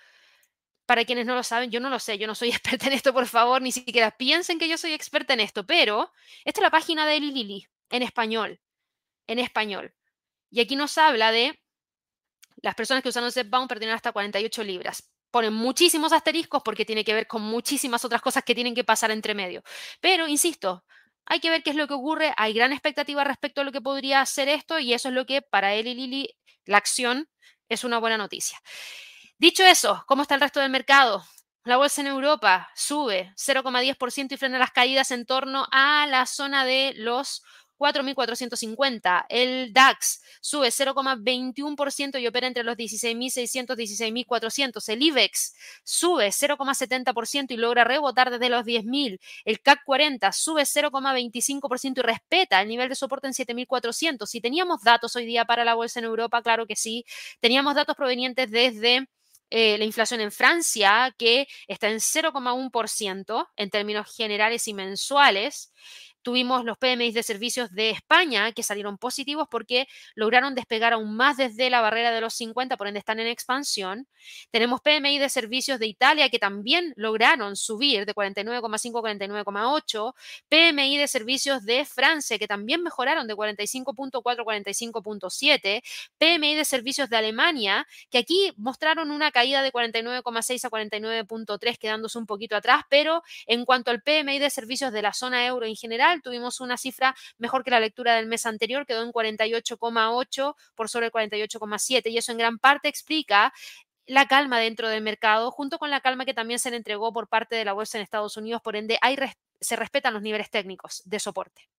para quienes no lo saben, yo no lo sé, yo no soy *laughs* experta en esto, por favor, ni siquiera piensen que yo soy experta en esto, pero esta es la página de Eli Lilly en español, en español. Y aquí nos habla de las personas que usaron Zepbound perdieron hasta 48 libras. Ponen muchísimos asteriscos porque tiene que ver con muchísimas otras cosas que tienen que pasar entre medio. Pero, insisto, hay que ver qué es lo que ocurre. Hay gran expectativa respecto a lo que podría ser esto y eso es lo que para él y Lili, la acción es una buena noticia. Dicho eso, ¿cómo está el resto del mercado? La bolsa en Europa sube 0,10% y frena las caídas en torno a la zona de los 4.450. El DAX sube 0,21% y opera entre los 16.600 y 16.400. El IBEX sube 0,70% y logra rebotar desde los 10.000. El CAC 40 sube 0,25% y respeta el nivel de soporte en 7.400. Si teníamos datos hoy día para la bolsa en Europa, claro que sí. Teníamos datos provenientes desde... Eh, la inflación en Francia, que está en 0,1% en términos generales y mensuales. Tuvimos los PMI de servicios de España que salieron positivos porque lograron despegar aún más desde la barrera de los 50, por ende están en expansión. Tenemos PMI de servicios de Italia que también lograron subir de 49,5 a 49,8. PMI de servicios de Francia que también mejoraron de 45.4 a 45.7. PMI de servicios de Alemania que aquí mostraron una caída de 49,6 a 49.3 quedándose un poquito atrás, pero en cuanto al PMI de servicios de la zona euro en general, tuvimos una cifra mejor que la lectura del mes anterior, quedó en 48,8 por sobre el 48,7 y eso en gran parte explica la calma dentro del mercado, junto con la calma que también se le entregó por parte de la bolsa en Estados Unidos, por ende hay, se respetan los niveles técnicos de soporte.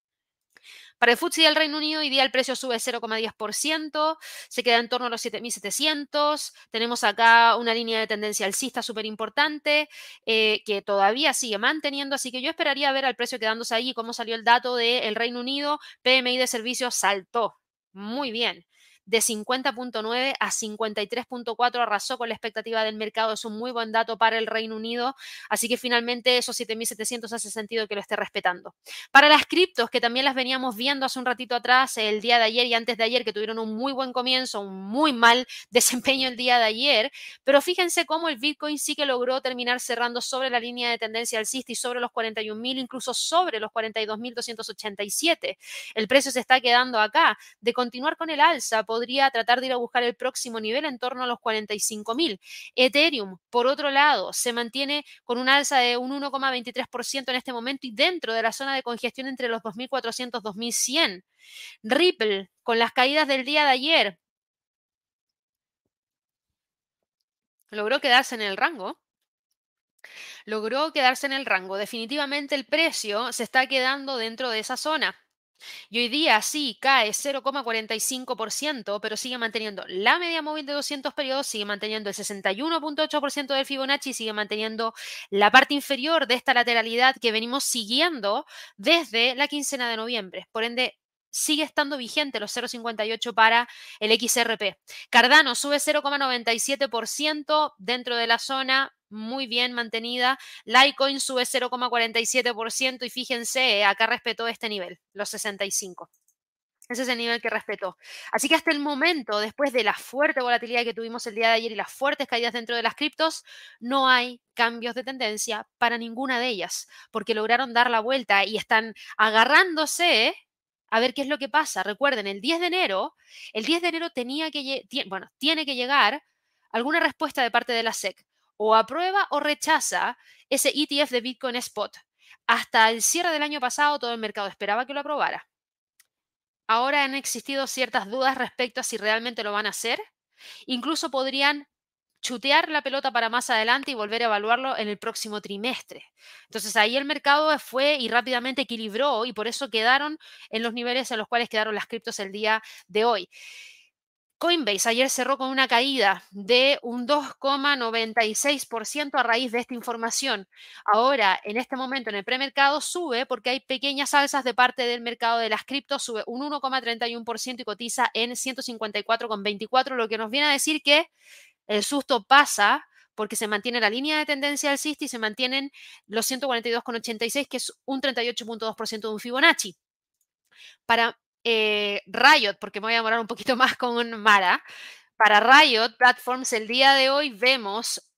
Para el FTSE del Reino Unido, hoy día el precio sube 0,10%, se queda en torno a los 7.700. Tenemos acá una línea de tendencia alcista súper importante eh, que todavía sigue manteniendo, así que yo esperaría ver al precio quedándose ahí. Cómo salió el dato del Reino Unido, PMI de servicios saltó. Muy bien de 50.9 a 53.4 arrasó con la expectativa del mercado. Es un muy buen dato para el Reino Unido. Así que finalmente esos 7.700 hace sentido que lo esté respetando. Para las criptos, que también las veníamos viendo hace un ratito atrás, el día de ayer y antes de ayer, que tuvieron un muy buen comienzo, un muy mal *laughs* desempeño el día de ayer. Pero fíjense cómo el Bitcoin sí que logró terminar cerrando sobre la línea de tendencia alcista y sobre los 41.000, incluso sobre los 42.287. El precio se está quedando acá. De continuar con el alza, tratar de ir a buscar el próximo nivel en torno a los 45.000. Ethereum, por otro lado, se mantiene con un alza de un 1,23% en este momento y dentro de la zona de congestión entre los 2.400 y 2.100. Ripple, con las caídas del día de ayer, logró quedarse en el rango logró quedarse en el rango. Definitivamente el precio se está quedando dentro de esa zona. Y hoy día sí cae 0,45%, pero sigue manteniendo la media móvil de 200 periodos, sigue manteniendo el 61.8% del Fibonacci, sigue manteniendo la parte inferior de esta lateralidad que venimos siguiendo desde la quincena de noviembre. Por ende, sigue estando vigente los 0,58 para el XRP. Cardano sube 0,97% dentro de la zona muy bien mantenida. Litecoin sube 0,47% y fíjense, eh, acá respetó este nivel, los 65. Ese es el nivel que respetó. Así que hasta el momento, después de la fuerte volatilidad que tuvimos el día de ayer y las fuertes caídas dentro de las criptos, no hay cambios de tendencia para ninguna de ellas, porque lograron dar la vuelta y están agarrándose a ver qué es lo que pasa. Recuerden, el 10 de enero, el 10 de enero tenía que, bueno, tiene que llegar alguna respuesta de parte de la SEC o aprueba o rechaza ese ETF de Bitcoin Spot. Hasta el cierre del año pasado todo el mercado esperaba que lo aprobara. Ahora han existido ciertas dudas respecto a si realmente lo van a hacer. Incluso podrían chutear la pelota para más adelante y volver a evaluarlo en el próximo trimestre. Entonces ahí el mercado fue y rápidamente equilibró y por eso quedaron en los niveles en los cuales quedaron las criptos el día de hoy. Coinbase ayer cerró con una caída de un 2,96% a raíz de esta información. Ahora, en este momento en el premercado sube porque hay pequeñas alzas de parte del mercado de las criptos, sube un 1,31% y cotiza en 154,24, lo que nos viene a decir que el susto pasa porque se mantiene la línea de tendencia alcista y se mantienen los 142,86, que es un 38,2% de un Fibonacci. Para eh, Riot, porque me voy a demorar un poquito *laughs* más con Mara. Para Riot Platforms, el día de hoy vemos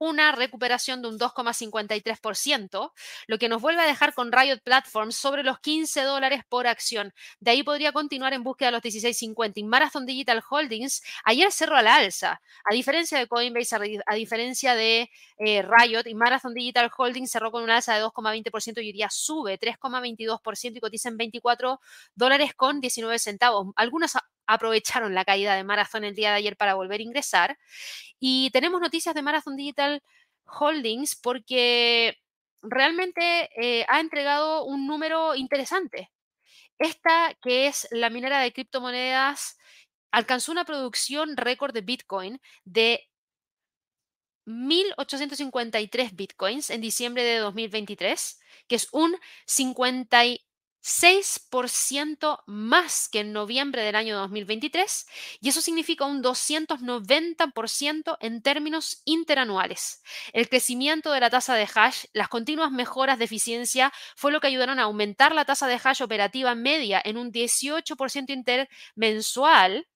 una recuperación de un 2,53%, lo que nos vuelve a dejar con Riot Platforms sobre los 15 dólares por acción. De ahí podría continuar en búsqueda de los 16.50. Y Marathon Digital Holdings ayer cerró a la alza. A diferencia de Coinbase, a, diferencia de eh, Riot, y Marathon Digital Holdings cerró con una alza de 2,20% y hoy día sube 3,22% y cotiza en 24 dólares con 19 centavos. Algunos aprovecharon la caída de Marathon el día de ayer para volver a ingresar. Y tenemos noticias de Marathon Digital Holdings porque realmente eh, ha entregado un número interesante. Esta, que es la minera de criptomonedas, alcanzó una producción récord de Bitcoin de 1.853 Bitcoins en diciembre de 2023, que es un 50 6% más que en noviembre del año 2023 y eso significa un 290% en términos interanuales. El crecimiento de la tasa de hash, las continuas mejoras de eficiencia fue lo que ayudaron a aumentar la tasa de hash operativa media en un 18% intermensual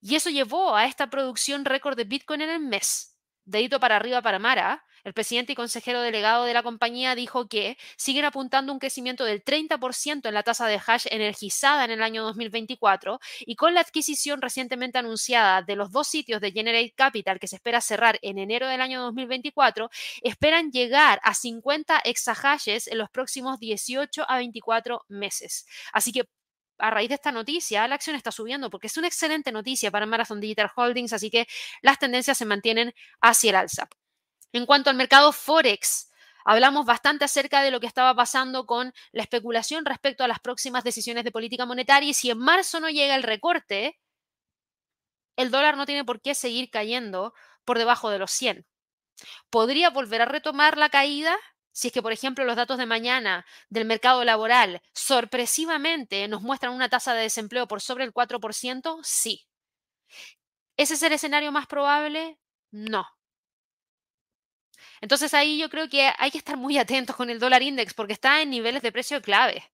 y eso llevó a esta producción récord de Bitcoin en el mes. Dedito para arriba para Mara, el presidente y consejero delegado de la compañía dijo que siguen apuntando un crecimiento del 30% en la tasa de hash energizada en el año 2024 y con la adquisición recientemente anunciada de los dos sitios de Generate Capital que se espera cerrar en enero del año 2024, esperan llegar a 50 exahashes en los próximos 18 a 24 meses. Así que a raíz de esta noticia, la acción está subiendo porque es una excelente noticia para Marathon Digital Holdings, así que las tendencias se mantienen hacia el alza. En cuanto al mercado Forex, hablamos bastante acerca de lo que estaba pasando con la especulación respecto a las próximas decisiones de política monetaria y si en marzo no llega el recorte, el dólar no tiene por qué seguir cayendo por debajo de los 100. Podría volver a retomar la caída si es que, por ejemplo, los datos de mañana del mercado laboral sorpresivamente nos muestran una tasa de desempleo por sobre el 4%, sí. ¿Ese es el escenario más probable? No. Entonces ahí yo creo que hay que estar muy atentos con el dólar index porque está en niveles de precio clave.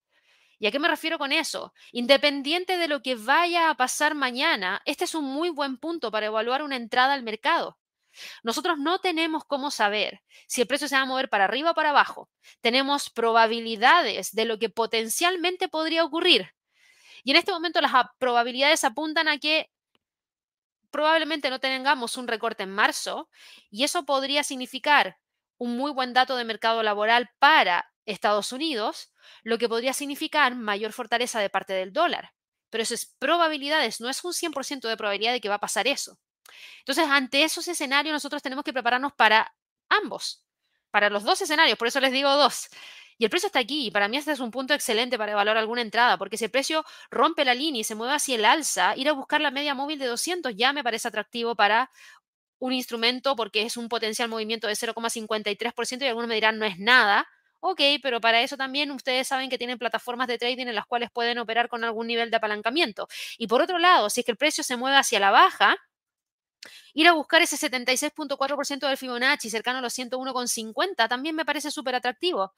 ¿Y a qué me refiero con eso? Independiente de lo que vaya a pasar mañana, este es un muy buen punto para evaluar una entrada al mercado. Nosotros no tenemos cómo saber si el precio se va a mover para arriba o para abajo. Tenemos probabilidades de lo que potencialmente podría ocurrir. Y en este momento las probabilidades apuntan a que probablemente no tengamos un recorte en marzo y eso podría significar un muy buen dato de mercado laboral para Estados Unidos, lo que podría significar mayor fortaleza de parte del dólar. Pero eso es probabilidades, no es un 100% de probabilidad de que va a pasar eso. Entonces, ante esos escenarios, nosotros tenemos que prepararnos para ambos, para los dos escenarios, por eso les digo dos. Y el precio está aquí. Y para mí este es un punto excelente para evaluar alguna entrada, porque si el precio rompe la línea y se mueve hacia el alza, ir a buscar la media móvil de 200 ya me parece atractivo para un instrumento porque es un potencial movimiento de 0,53% y algunos me dirán no es nada. Ok, pero para eso también ustedes saben que tienen plataformas de trading en las cuales pueden operar con algún nivel de apalancamiento. Y por otro lado, si es que el precio se mueve hacia la baja, ir a buscar ese 76.4% del Fibonacci cercano a los 101,50 también me parece súper atractivo.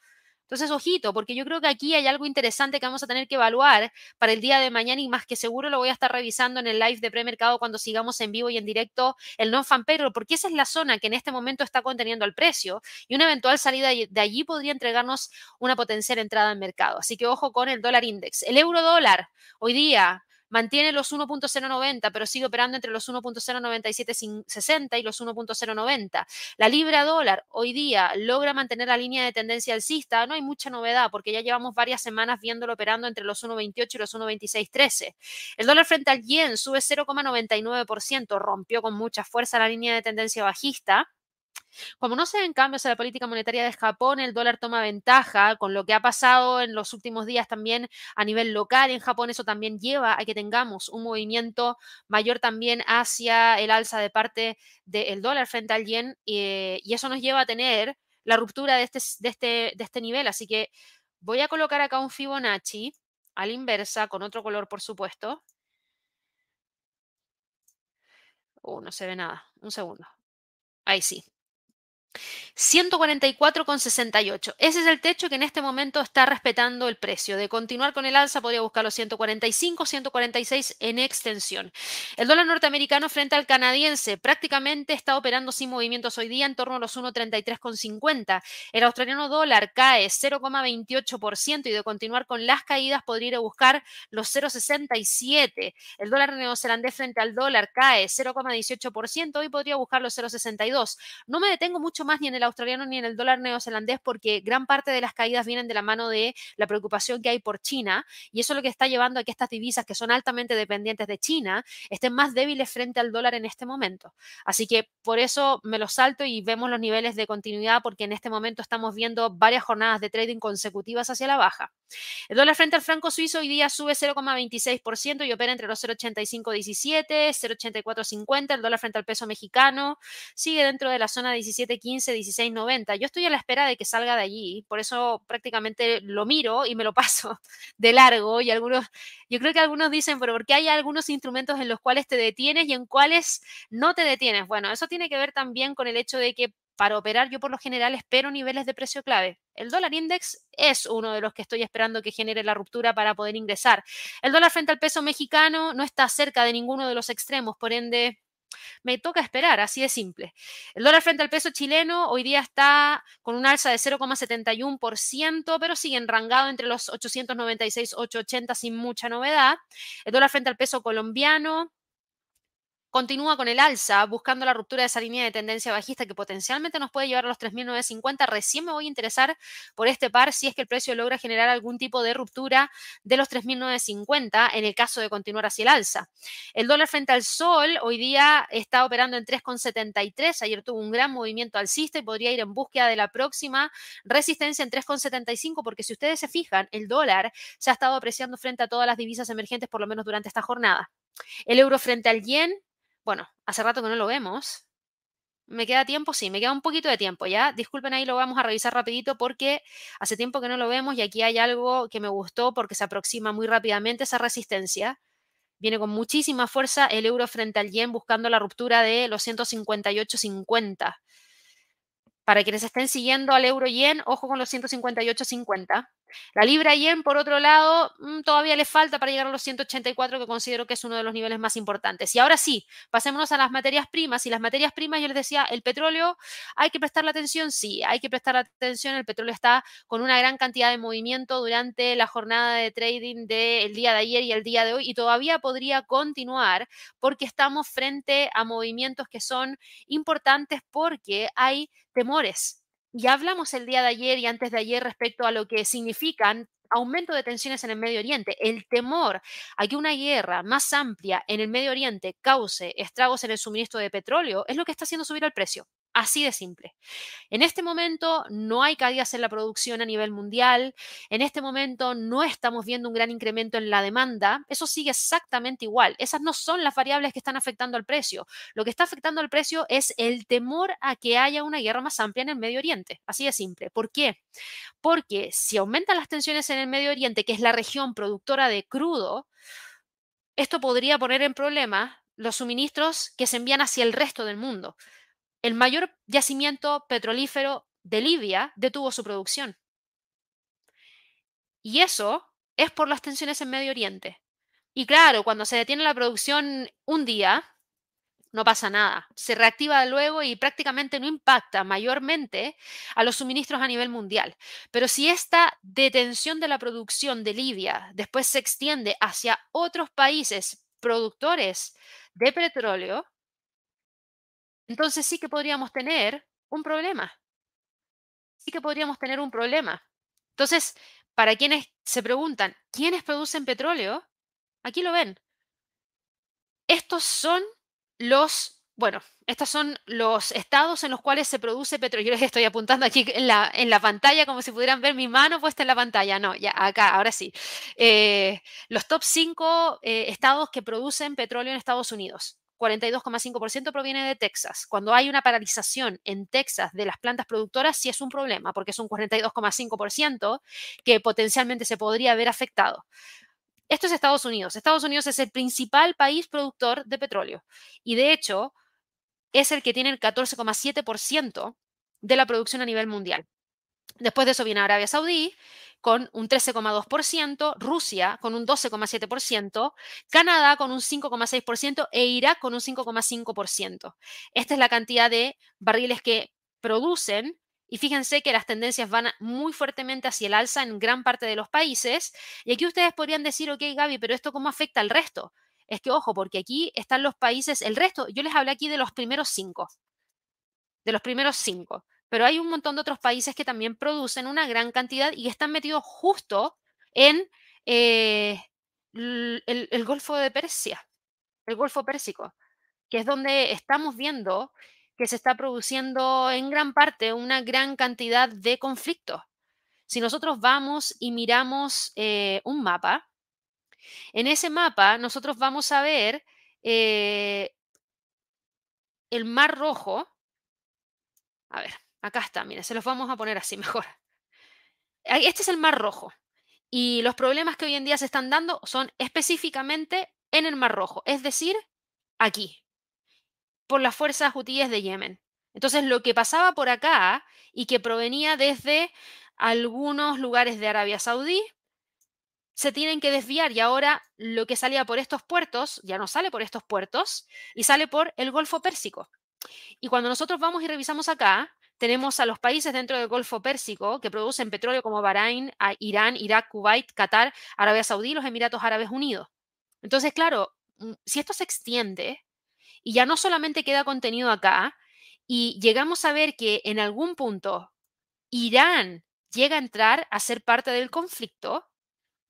Entonces, ojito, porque yo creo que aquí hay algo interesante que vamos a tener que evaluar para el día de mañana y más que seguro lo voy a estar revisando en el live de premercado cuando sigamos en vivo y en directo el non-fan payroll, porque esa es la zona que en este momento está conteniendo el precio y una eventual salida de allí podría entregarnos una potencial entrada al mercado. Así que ojo con el dólar index. El euro dólar hoy día mantiene los 1.090, pero sigue operando entre los 1.09760 y los 1.090. La libra dólar hoy día logra mantener la línea de tendencia alcista. No hay mucha novedad porque ya llevamos varias semanas viéndolo operando entre los 1.28 y los 1.2613. El dólar frente al yen sube 0,99%, rompió con mucha fuerza la línea de tendencia bajista. Como no se ven cambios en la política monetaria de Japón, el dólar toma ventaja con lo que ha pasado en los últimos días también a nivel local en Japón. Eso también lleva a que tengamos un movimiento mayor también hacia el alza de parte del dólar frente al yen y eso nos lleva a tener la ruptura de este, de, este, de este nivel. Así que voy a colocar acá un Fibonacci a la inversa con otro color, por supuesto. Uh, no se ve nada. Un segundo. Ahí sí. 144,68. Ese es el techo que en este momento está respetando el precio. De continuar con el alza, podría buscar los 145, 146 en extensión. El dólar norteamericano frente al canadiense prácticamente está operando sin movimientos hoy día en torno a los 1,33,50. El australiano dólar cae 0,28% y de continuar con las caídas podría ir a buscar los 0,67. El dólar neozelandés frente al dólar cae 0,18% y podría buscar los 0,62. No me detengo mucho más ni en el australiano ni en el dólar neozelandés porque gran parte de las caídas vienen de la mano de la preocupación que hay por China y eso es lo que está llevando a que estas divisas que son altamente dependientes de China estén más débiles frente al dólar en este momento. Así que por eso me lo salto y vemos los niveles de continuidad porque en este momento estamos viendo varias jornadas de trading consecutivas hacia la baja. El dólar frente al franco suizo hoy día sube 0,26% y opera entre los 0,8517, 0,8450. El dólar frente al peso mexicano sigue dentro de la zona 1715, 1690. Yo estoy a la espera de que salga de allí, por eso prácticamente lo miro y me lo *laughs* paso de largo. Y algunos, yo creo que algunos dicen, pero porque hay algunos instrumentos en los cuales te detienes y en cuales no te detienes? Bueno, eso tiene que ver también con el hecho de que para operar yo por lo general espero niveles de precio clave. El dólar index es uno de los que estoy esperando que genere la ruptura para poder ingresar. El dólar frente al peso mexicano no está cerca de ninguno de los extremos, por ende me toca esperar, así de simple. El dólar frente al peso chileno hoy día está con un alza de 0,71%, pero sigue enrangado entre los 896, 880 sin mucha novedad. El dólar frente al peso colombiano continúa con el alza, buscando la ruptura de esa línea de tendencia bajista que potencialmente nos puede llevar a los 3.950. Recién me voy a interesar por este par si es que el precio logra generar algún tipo de ruptura de los 3.950 en el caso de continuar hacia el alza. El dólar frente al sol hoy día está operando en 3,73. Ayer tuvo un gran movimiento alcista y podría ir en búsqueda de la próxima resistencia en 3,75 porque si ustedes se fijan, el dólar se ha estado apreciando frente a todas las divisas emergentes por lo menos durante esta jornada. El euro frente al yen bueno, hace rato que no lo vemos. ¿Me queda tiempo? Sí, me queda un poquito de tiempo, ¿ya? Disculpen ahí, lo vamos a revisar rapidito porque hace tiempo que no lo vemos y aquí hay algo que me gustó porque se aproxima muy rápidamente esa resistencia. Viene con muchísima fuerza el euro frente al yen buscando la ruptura de los 158.50. Para quienes estén siguiendo al euro yen, ojo con los 158.50. La libra yen, por otro lado, mm, todavía le falta para llegar a los 184, que considero que es uno de los niveles más importantes. Y ahora sí, pasémonos a las materias primas. Y las materias primas, yo les decía, el petróleo, ¿hay que prestarle atención? Sí, hay que prestar atención. El petróleo está con una gran cantidad de movimiento durante la jornada de trading del día de ayer y el día de hoy, y todavía podría continuar porque estamos frente a movimientos que son importantes porque hay temores ya hablamos el día de ayer y antes de ayer respecto a lo que significan aumento de tensiones en el Medio Oriente. El temor a que una guerra más amplia en el Medio Oriente cause estragos en el suministro de petróleo es lo que está haciendo subir el precio. Así de simple. En este momento no hay caídas en la producción a nivel mundial. En este momento no estamos viendo un gran incremento en la demanda. Eso sigue exactamente igual. Esas no son las variables que están afectando al precio. Lo que está afectando al precio es el temor a que haya una guerra más amplia en el Medio Oriente. Así de simple. ¿Por qué? Porque si aumentan las tensiones en el Medio Oriente, que es la región productora de crudo, esto podría poner en problema los suministros que se envían hacia el resto del mundo el mayor yacimiento petrolífero de Libia detuvo su producción. Y eso es por las tensiones en Medio Oriente. Y claro, cuando se detiene la producción un día, no pasa nada. Se reactiva luego y prácticamente no impacta mayormente a los suministros a nivel mundial. Pero si esta detención de la producción de Libia después se extiende hacia otros países productores de petróleo, entonces sí que podríamos tener un problema. Sí que podríamos tener un problema. Entonces, para quienes se preguntan, ¿quiénes producen petróleo? Aquí lo ven. Estos son los, bueno, estos son los estados en los cuales se produce petróleo. Yo les estoy apuntando aquí en la, en la pantalla como si pudieran ver mi mano puesta en la pantalla. No, ya acá, ahora sí. Eh, los top 5 eh, estados que producen petróleo en Estados Unidos. 42,5% proviene de Texas. Cuando hay una paralización en Texas de las plantas productoras, sí es un problema, porque es un 42,5% que potencialmente se podría haber afectado. Esto es Estados Unidos. Estados Unidos es el principal país productor de petróleo y de hecho es el que tiene el 14,7% de la producción a nivel mundial. Después de eso viene Arabia Saudí con un 13,2%, Rusia con un 12,7%, Canadá con un 5,6% e Irak con un 5,5%. Esta es la cantidad de barriles que producen y fíjense que las tendencias van muy fuertemente hacia el alza en gran parte de los países. Y aquí ustedes podrían decir, ok, Gaby, pero ¿esto cómo afecta al resto? Es que, ojo, porque aquí están los países, el resto, yo les hablé aquí de los primeros cinco, de los primeros cinco, pero hay un montón de otros países que también producen una gran cantidad y están metidos justo en eh, el, Golfo de Persia, el Golfo Pérsico, que es donde estamos viendo que se está produciendo en gran parte una gran cantidad de conflictos. Si nosotros vamos y miramos eh, un mapa, en ese mapa nosotros vamos a ver eh, el Mar Rojo. A ver, acá está, miren, se los vamos a poner así *laughs* mejor. Este es el Mar Rojo. Y los problemas que hoy en día se están dando son específicamente en el Mar Rojo, es decir, aquí, por las fuerzas hutíes de Yemen. Entonces, lo que pasaba por acá y que provenía desde algunos lugares de Arabia Saudí, se tienen que desviar y ahora lo que salía por estos puertos ya no sale por estos puertos y sale por el Golfo Pérsico. Y cuando nosotros vamos y revisamos acá, tenemos a los países dentro del Golfo Pérsico que producen petróleo como Bahrein, Irán, Irak, Kuwait, Qatar, Arabia Saudí y los Emiratos Árabes Unidos. Entonces, claro, mm, si esto se extiende, y ya no solamente queda contenido acá, y llegamos a ver que en algún punto Irán llega a entrar a ser parte del conflicto,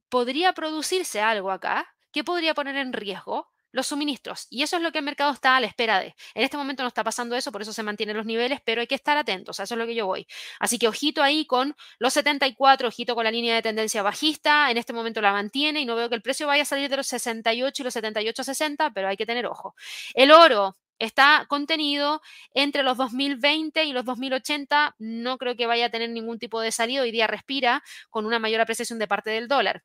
podría producirse algo acá que podría poner en riesgo los suministros. Y eso es lo que el mercado está a la espera de. En este momento no está pasando eso, por eso se mantienen los niveles, pero hay que estar atentos, a eso es lo que yo voy. Así que ojito ahí con los 74, ojito con la línea de tendencia bajista, en este momento la mantiene y no veo que el precio vaya a salir de los 68 y los 78-60, pero hay que tener ojo. El oro, está contenido entre los 2020 y los 2080. No creo que vaya a tener ningún tipo de salida. Hoy día respira con una mayor apreciación de parte del dólar.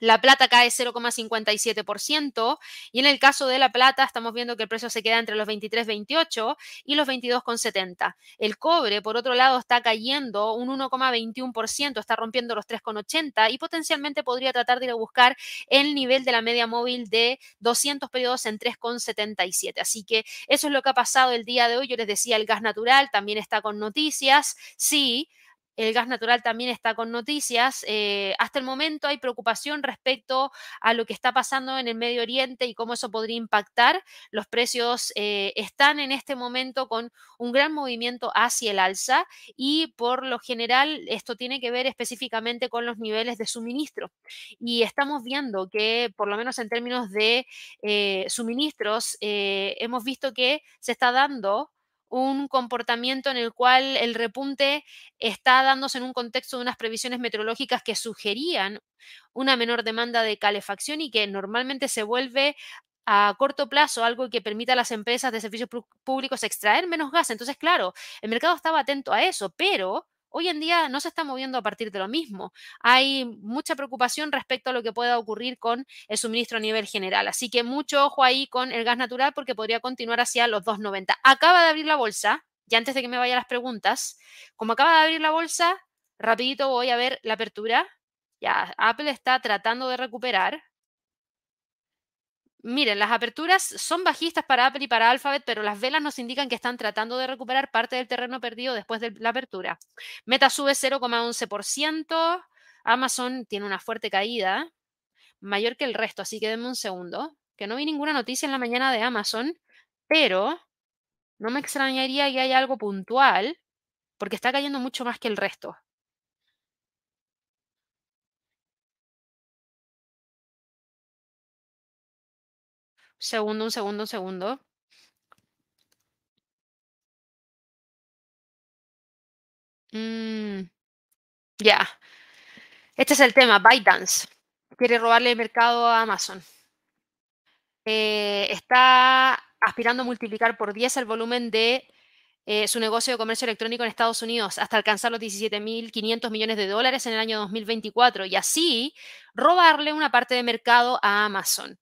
La plata cae 0,57% y en el caso de la plata estamos viendo que el precio se queda entre los 23,28 y los 22,70. El cobre, por otro lado, está cayendo un 1,21%, está rompiendo los 3,80 y potencialmente podría tratar de ir a buscar el nivel de la media móvil de 200 periodos en 3,77. Así que eso es lo que ha pasado el día de hoy. Yo les decía, el gas natural también está con noticias. Sí, el gas natural también está con noticias. Eh, hasta el momento hay preocupación respecto a lo que está pasando en el Medio Oriente y cómo eso podría impactar. Los precios eh, están en este momento con un gran movimiento hacia el alza y por lo general esto tiene que ver específicamente con los niveles de suministro. Y estamos viendo que por lo menos en términos de eh, suministros hemos visto que se está dando un comportamiento en el cual el repunte está dándose en un contexto de unas previsiones meteorológicas que sugerían una menor demanda de calefacción y que normalmente se vuelve a corto plazo algo que permita a las empresas de servicios públicos extraer menos gas. Entonces, claro, el mercado estaba atento a eso, pero Hoy en día no se está moviendo a partir de lo mismo. Hay mucha preocupación respecto a lo que pueda ocurrir con el suministro a nivel general. Así que mucho ojo ahí con el gas natural porque podría continuar hacia los 2,90. Acaba de abrir la bolsa, y antes de que me vaya las preguntas, como acaba de abrir la bolsa, rapidito voy a ver la apertura. Ya, Apple está tratando de recuperar. Miren, las aperturas son bajistas para Apple y para Alphabet, pero las velas nos indican que están tratando de recuperar parte del terreno perdido después de la apertura. Meta sube 0,11%. Amazon tiene una fuerte caída, mayor que el resto, así que denme un segundo, que no vi ninguna noticia en la mañana de Amazon, pero no me extrañaría que haya algo puntual, porque está cayendo mucho más que el resto. Segundo, un segundo, un segundo. Mm, ya. Este es el tema. ByteDance quiere robarle el mercado a Amazon. Eh, está aspirando a multiplicar por 10 el volumen de eh, su negocio de comercio electrónico en Estados Unidos hasta alcanzar los 17.500 millones de dólares en el año 2024 y así robarle una parte de mercado a Amazon.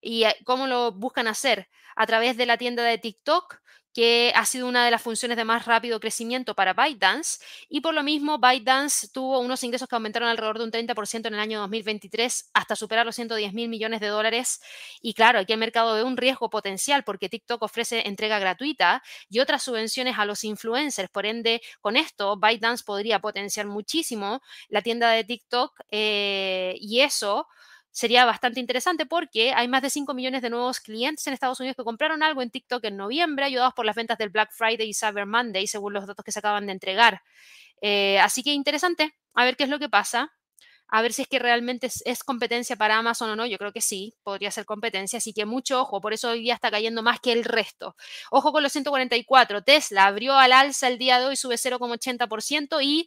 ¿Y eh, cómo lo buscan hacer? A través de la tienda de TikTok, que ha sido una de las funciones de más rápido crecimiento para ByteDance. Y por lo mismo, ByteDance tuvo unos ingresos que aumentaron alrededor de un 30% en el año 2023 hasta superar los 110 mil millones de dólares. Y claro, aquí el mercado ve un riesgo potencial porque TikTok ofrece entrega gratuita y otras subvenciones a los influencers. Por ende, con esto, ByteDance podría potenciar muchísimo la tienda de TikTok eh, y eso sería bastante interesante porque hay más de 5 millones de nuevos clientes en Estados Unidos que compraron algo en TikTok en noviembre, ayudados por las ventas del Black Friday y Cyber Monday, según los datos que se acaban de entregar. Eh, así que interesante, a ver qué es lo que pasa. A ver si es que realmente es, competencia para Amazon o no. Yo creo que sí, podría ser competencia. Así que mucho ojo, por eso hoy día está cayendo más que el resto. Ojo con los 144. Tesla abrió al alza el día de hoy, sube 0,80% y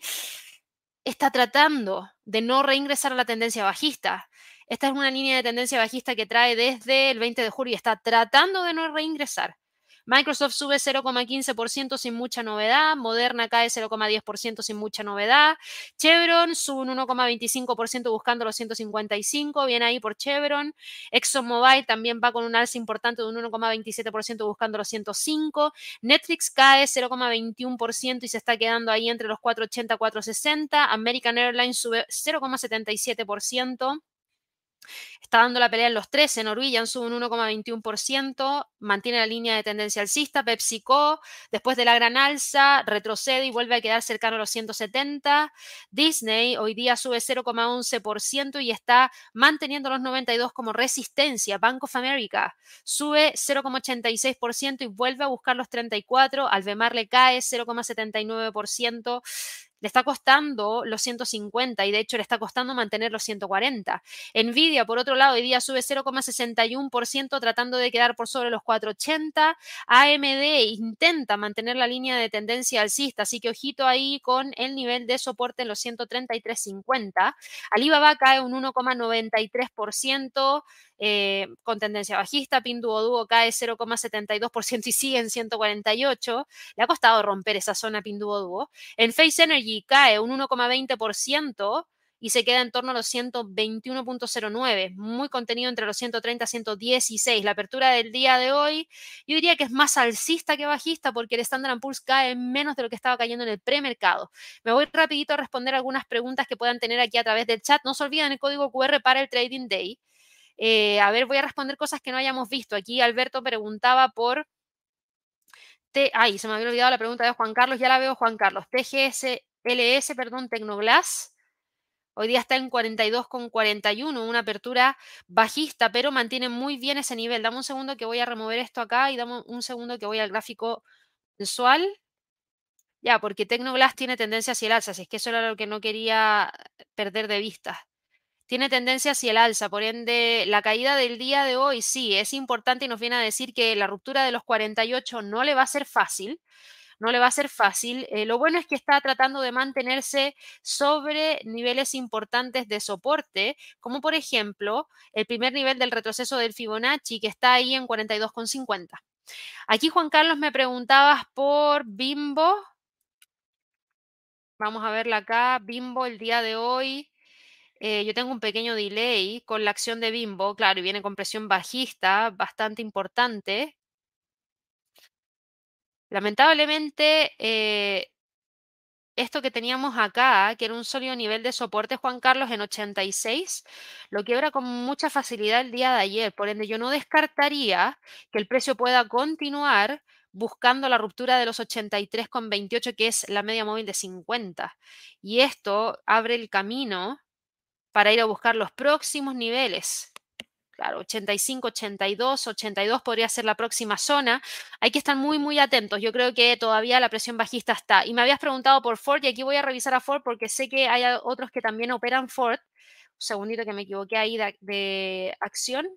está tratando de no reingresar a la tendencia bajista. Esta es una línea de tendencia bajista que trae desde el 20 de julio y está tratando de no reingresar. Microsoft sube 0,15% sin mucha novedad, Moderna cae 0,10% sin mucha novedad, Chevron sube un 1,25% buscando los 155, viene ahí por Chevron, ExxonMobil también va con un alza importante de un 1,27% buscando los 105, Netflix cae 0,21% y se está quedando ahí entre los 480 y 460, American Airlines sube 0,77%. Está dando la pelea en los 13. Norwegian sube un 1,21%, mantiene la línea de tendencia alcista. PepsiCo, después de la gran alza, retrocede y vuelve a quedar cercano a los 170. Disney hoy día sube 0,11% y está manteniendo los 92 como resistencia. Bank of America sube 0,86% y vuelve a buscar los 34. Alvemar le cae 0,79% le está costando los 150 y de hecho le está costando mantener los 140. Nvidia, por otro lado, hoy día sube 0,61% tratando de quedar por sobre los 480. AMD intenta mantener la línea de tendencia alcista, así que ojito ahí con el nivel de soporte en los 133.50. Alibaba cae un 1,93%. Eh, con tendencia bajista, Pinduoduo cae 0,72% y sigue en 148. Le ha costado romper esa zona Pinduoduo. En Face Energy cae un 1,20% y se queda en torno a los 121.09, muy contenido entre los 130 y 116. La apertura del día de hoy, yo diría que es más alcista que bajista porque el Standard Poor's cae menos de lo que estaba cayendo en el premercado. Me voy rapidito a responder algunas preguntas que puedan tener aquí a través del chat. No se olviden el código QR para el Trading Day. Eh, a ver, voy a responder cosas que no hayamos visto. Aquí Alberto preguntaba por... T Ay, se me había olvidado la pregunta de Juan Carlos. Ya la veo, Juan Carlos. TGS, LS, perdón, Tecnoglass. Hoy día está en 42,41, una apertura bajista, pero mantiene muy bien ese nivel. Dame un segundo que voy a remover esto acá y dame un segundo que voy al gráfico mensual. Ya, porque Tecnoglass tiene tendencia hacia el alza, así es que eso era lo que no quería perder de vista tiene tendencia hacia el alza, por ende la caída del día de hoy sí es importante y nos viene a decir que la ruptura de los 48 no le va a ser fácil, no le va a ser fácil. Eh, lo bueno es que está tratando de mantenerse sobre niveles importantes de soporte, como por ejemplo el primer nivel del retroceso del Fibonacci que está ahí en 42,50. Aquí Juan Carlos me preguntabas por Bimbo. Vamos a verla acá. Bimbo el día de hoy eh, yo tengo un pequeño delay con la acción de Bimbo, claro, y viene con presión bajista bastante importante. Lamentablemente, eh, esto que teníamos acá, que era un sólido nivel de soporte, Juan Carlos, en 86, lo quiebra con mucha facilidad el día de ayer. Por ende, yo no descartaría que el precio pueda continuar buscando la ruptura de los 83,28, que es la media móvil de 50. Y esto abre el camino para ir a buscar los próximos niveles. Claro, 85, 82, 82 podría ser la próxima zona. Hay que estar muy, muy atentos. Yo creo que todavía la presión bajista está. Y me habías preguntado por Ford y aquí voy a revisar a Ford porque sé que hay otros que también operan Ford. Un segundito que me equivoqué ahí de, de acción.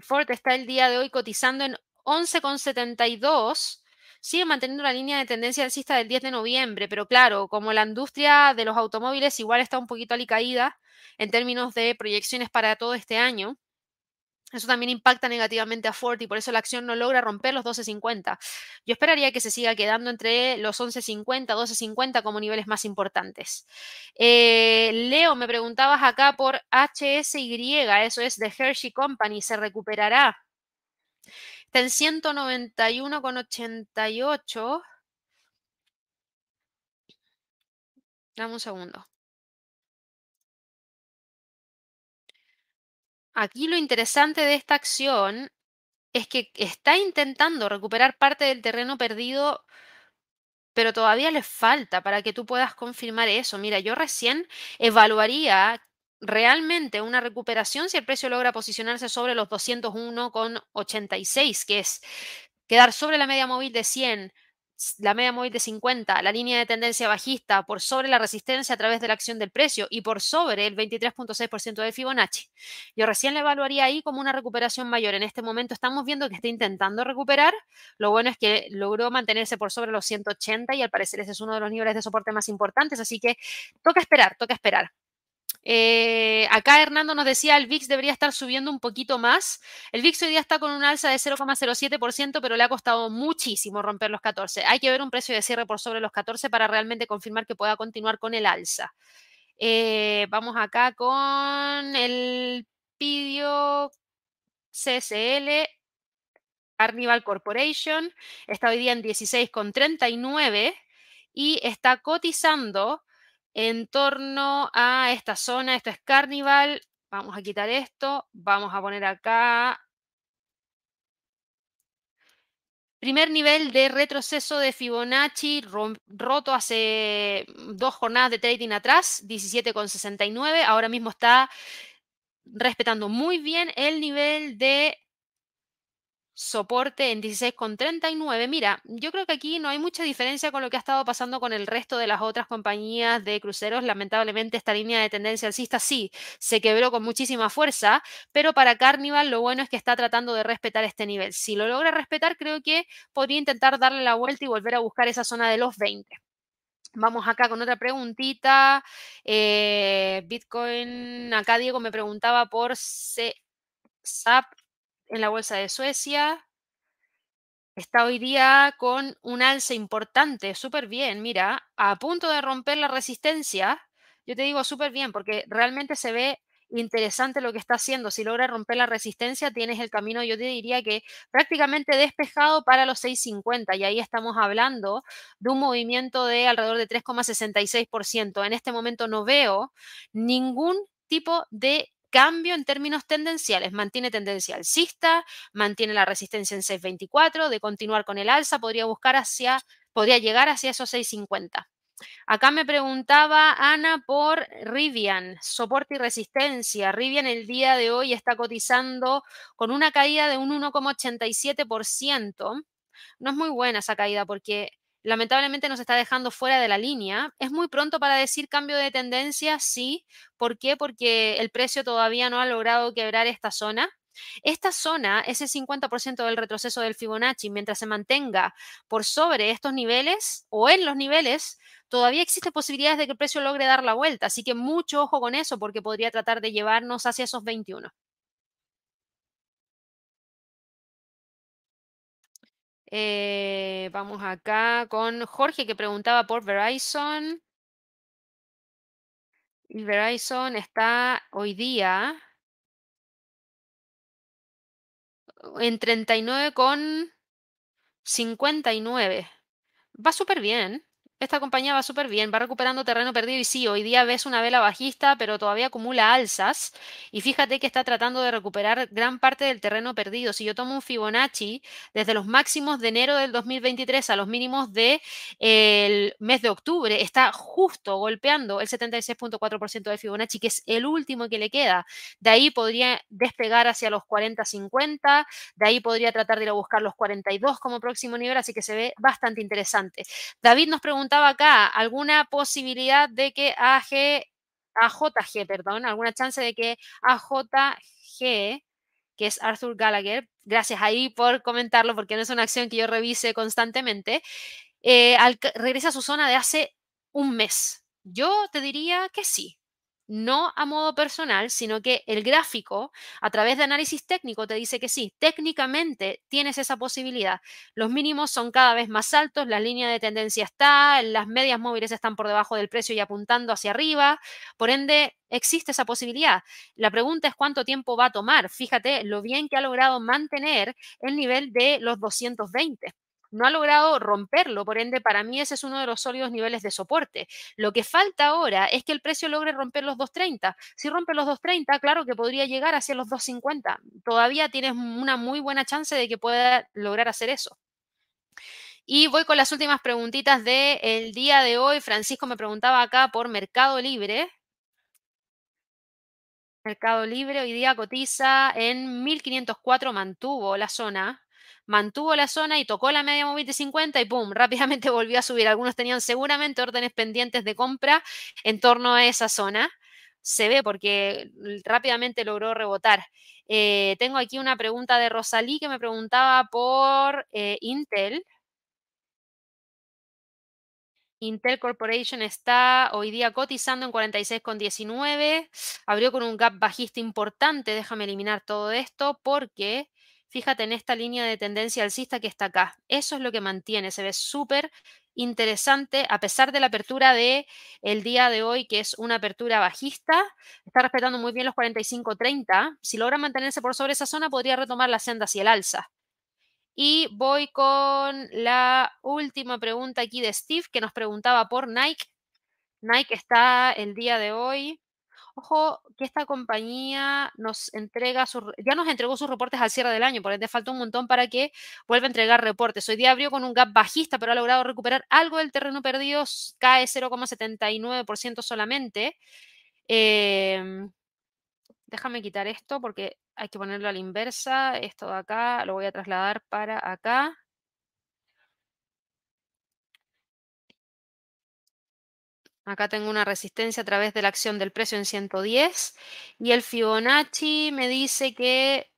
Ford está el día de hoy cotizando en 11,72 sigue manteniendo la línea de tendencia alcista del 10 de noviembre, pero claro, como la industria de los automóviles igual está un poquito alicaída en términos de proyecciones para todo este año, Eso también impacta negativamente a Ford y por eso la acción no logra romper los 12.50. Yo esperaría que se siga quedando entre los 11.50, 12.50 como niveles más importantes. Eh, Leo, me preguntabas acá por HSY, eso es de Hershey Company, ¿se recuperará? Está en 191,88. Dame un segundo. Aquí lo interesante de esta acción es que está intentando recuperar parte del terreno perdido, pero todavía le falta para que tú puedas confirmar eso. Mira, yo recién evaluaría realmente una recuperación si el precio logra posicionarse sobre los 201,86, que es quedar sobre la media móvil de 100 la media móvil de 50, la línea de tendencia bajista por sobre la resistencia a través de la acción del precio y por sobre el 23.6% de Fibonacci. Yo recién le evaluaría ahí como una recuperación mayor. En este momento estamos viendo que está intentando recuperar. Lo bueno es que logró mantenerse por sobre los 180 y al parecer ese es uno de los niveles de soporte más importantes. Así que toca esperar, toca esperar. Eh, acá Hernando nos decía el VIX debería estar subiendo un poquito más. El VIX hoy día está con un alza de 0,07%, pero le ha costado muchísimo romper los 14. Hay que ver un precio de cierre por sobre los 14 para realmente confirmar que pueda continuar con el alza. Eh, vamos acá con el Pidio CSL. Carnival Corporation está hoy día en 16,39 y está cotizando en torno a esta zona. Esto es Carnival. Vamos a quitar esto. Vamos a poner acá. Primer nivel de retroceso de Fibonacci roto hace dos jornadas de trading atrás, 17,69. Ahora mismo está respetando muy bien el nivel de soporte en 16,39. Mira, yo creo que aquí no hay mucha diferencia con lo que ha estado pasando con el resto de las otras compañías de cruceros. Lamentablemente esta línea de tendencia alcista sí se quebró con muchísima fuerza, pero para Carnival lo bueno es que está tratando de respetar este nivel. Si lo logra respetar, creo que podría intentar darle la vuelta y volver a buscar esa zona de los 20. Vamos acá con otra preguntita. Eh, Bitcoin, acá Diego me preguntaba por SAP en la bolsa de Suecia. Está hoy día con un alza importante, súper bien, mira, a punto de romper la resistencia. Yo te digo súper bien porque realmente se ve interesante lo que está haciendo. Si logra romper la resistencia, tienes el camino, yo te diría que prácticamente despejado para los 6.50 y ahí estamos hablando de un movimiento de alrededor de 3,66%. En este momento no veo ningún tipo de cambio en términos tendenciales. Mantiene tendencia alcista, mantiene la resistencia en 6.24, de continuar con el alza, podría buscar hacia, podría llegar hacia esos 6.50. Acá me preguntaba Ana por Rivian, soporte y resistencia. Rivian el día de hoy está cotizando con una caída de un 1,87%. No es muy buena esa caída porque lamentablemente nos está dejando fuera de la línea. Es muy pronto para decir cambio de tendencia, sí. ¿Por qué? Porque el precio todavía no ha logrado quebrar esta zona. Esta zona, ese 50% del retroceso del Fibonacci, mientras se mantenga por sobre estos niveles o en los niveles, todavía existe posibilidades de que el precio logre dar la vuelta. Así que mucho ojo con eso porque podría tratar de llevarnos hacia esos 21. Eh, vamos acá con Jorge que preguntaba por Verizon. Y Verizon está hoy día en 39,59. Va súper bien esta compañía va súper bien, va recuperando terreno perdido y sí, hoy día ves una vela bajista, pero todavía acumula alzas y fíjate que está tratando de recuperar gran parte del terreno perdido. Si yo tomo un Fibonacci desde los máximos de enero del 2023 a los mínimos del el mes de octubre, está justo golpeando el 76.4% de Fibonacci, que es el último que le queda. De ahí podría despegar hacia los 40-50, de ahí podría tratar de ir a buscar los 42 como próximo nivel, así que se ve bastante interesante. David nos pregunta acá, ¿alguna posibilidad de que AG, AJG, perdón, alguna chance de que AJG, que es Arthur Gallagher, gracias ahí por comentarlo porque no es una acción que yo revise constantemente, eh, regresa a su zona de hace un mes. Yo te diría que sí. No a modo personal, sino que el gráfico, a través de análisis técnico, te dice que sí, técnicamente tienes esa posibilidad. Los mínimos son cada vez más altos, la línea de tendencia está, las medias móviles están por debajo del precio y apuntando hacia arriba, por ende, existe esa posibilidad. La pregunta es cuánto tiempo va a tomar. Fíjate lo bien que ha logrado mantener el nivel de los 220 no ha logrado romperlo, por ende para mí ese es uno de los sólidos niveles de soporte. Lo que falta ahora es que el precio logre romper los 230. Si rompe los 230, claro que podría llegar hacia los 250. Todavía tienes una muy buena chance de que pueda lograr hacer eso. Y voy con las últimas preguntitas del día de hoy. Francisco me preguntaba acá por Mercado Libre. Mercado Libre hoy día cotiza en 1504, mantuvo la zona mantuvo la zona y tocó la media móvil de 50 y ¡pum! rápidamente *laughs* volvió a subir. Algunos tenían seguramente órdenes pendientes de compra en torno a esa zona. Se ve porque rápidamente logró rebotar. Eh, tengo aquí una pregunta de Rosalí que me preguntaba por eh, Intel. Intel Corporation está hoy día cotizando en 46,19. Abrió con un gap bajista importante. Déjame eliminar todo esto porque Fíjate en esta línea de tendencia alcista que está acá. Eso es lo que mantiene. Se ve súper interesante a pesar de la apertura de el día de hoy, que es una apertura bajista. Está respetando muy bien los 45.30. Si logra mantenerse por sobre esa zona, podría retomar la senda hacia el alza. Y voy con la última pregunta aquí de Steve, que nos preguntaba por Nike. Nike está el día de hoy Ojo que esta compañía nos entrega ya nos entregó sus reportes al cierre del año, por ende falta un montón para que vuelva a entregar reportes. Hoy día abrió con un gap bajista, pero ha logrado recuperar algo del terreno perdido, cae 0,79% solamente. Em, déjame quitar esto porque hay que ponerlo a la inversa. Esto de acá lo voy a trasladar para acá. Acá tengo una resistencia a través de la acción del precio en 110 y el Fibonacci me dice que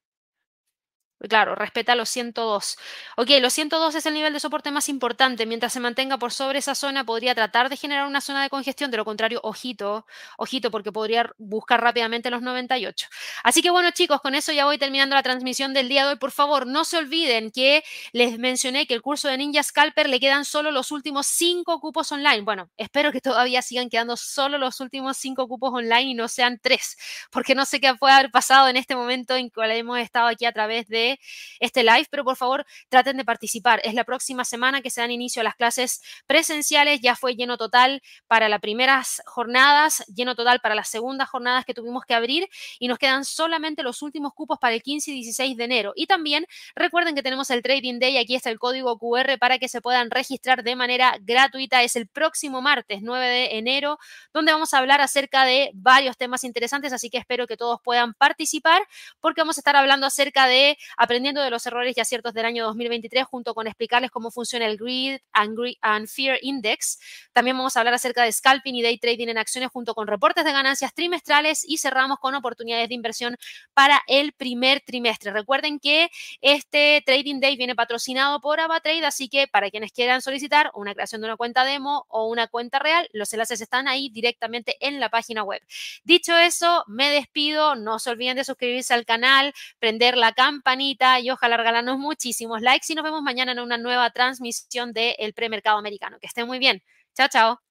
Claro, respeta los 102. Ok, los 102 es el nivel de soporte más importante. Mientras se mantenga por sobre esa zona, podría tratar de generar una zona de congestión. De lo contrario, ojito, ojito, porque podría buscar rápidamente los 98. Así que bueno, chicos, con eso ya voy terminando la transmisión del día de hoy. Por favor, no se olviden que les mencioné que el curso de Ninja Scalper le quedan solo los últimos 5 cupos online. Bueno, espero que todavía sigan quedando solo los últimos 5 cupos online y no sean 3, porque no sé qué puede haber pasado en este momento en que hemos estado aquí a través de este live, pero por favor traten de participar. Es la próxima semana que se dan inicio a las clases presenciales, ya fue lleno total para las primeras jornadas, lleno total para las segundas jornadas que tuvimos que abrir y nos quedan solamente los últimos cupos para el 15 y 16 de enero. Y también recuerden que tenemos el Trading Day, aquí está el código QR para que se puedan registrar de manera gratuita. Es el próximo martes 9 de enero, donde vamos a hablar acerca de varios temas interesantes, así que espero que todos puedan participar porque vamos a estar hablando acerca de aprendiendo de los errores y aciertos del año 2023, junto con explicarles cómo funciona el Greed and, Fear Index. También vamos a hablar acerca de scalping y day trading en acciones, junto con reportes de ganancias trimestrales y cerramos con oportunidades de inversión para el primer trimestre. Recuerden que este Trading Day viene patrocinado por AvaTrade, así que para quienes quieran solicitar una creación de una cuenta demo o una cuenta real, los enlaces están ahí directamente en la página web. Dicho eso, me despido. No se olviden de suscribirse al canal, prender la campanita y ojalá regalarnos muchísimos likes y nos vemos mañana en una nueva transmisión del premercado americano. Que estén muy bien. Chao, chao.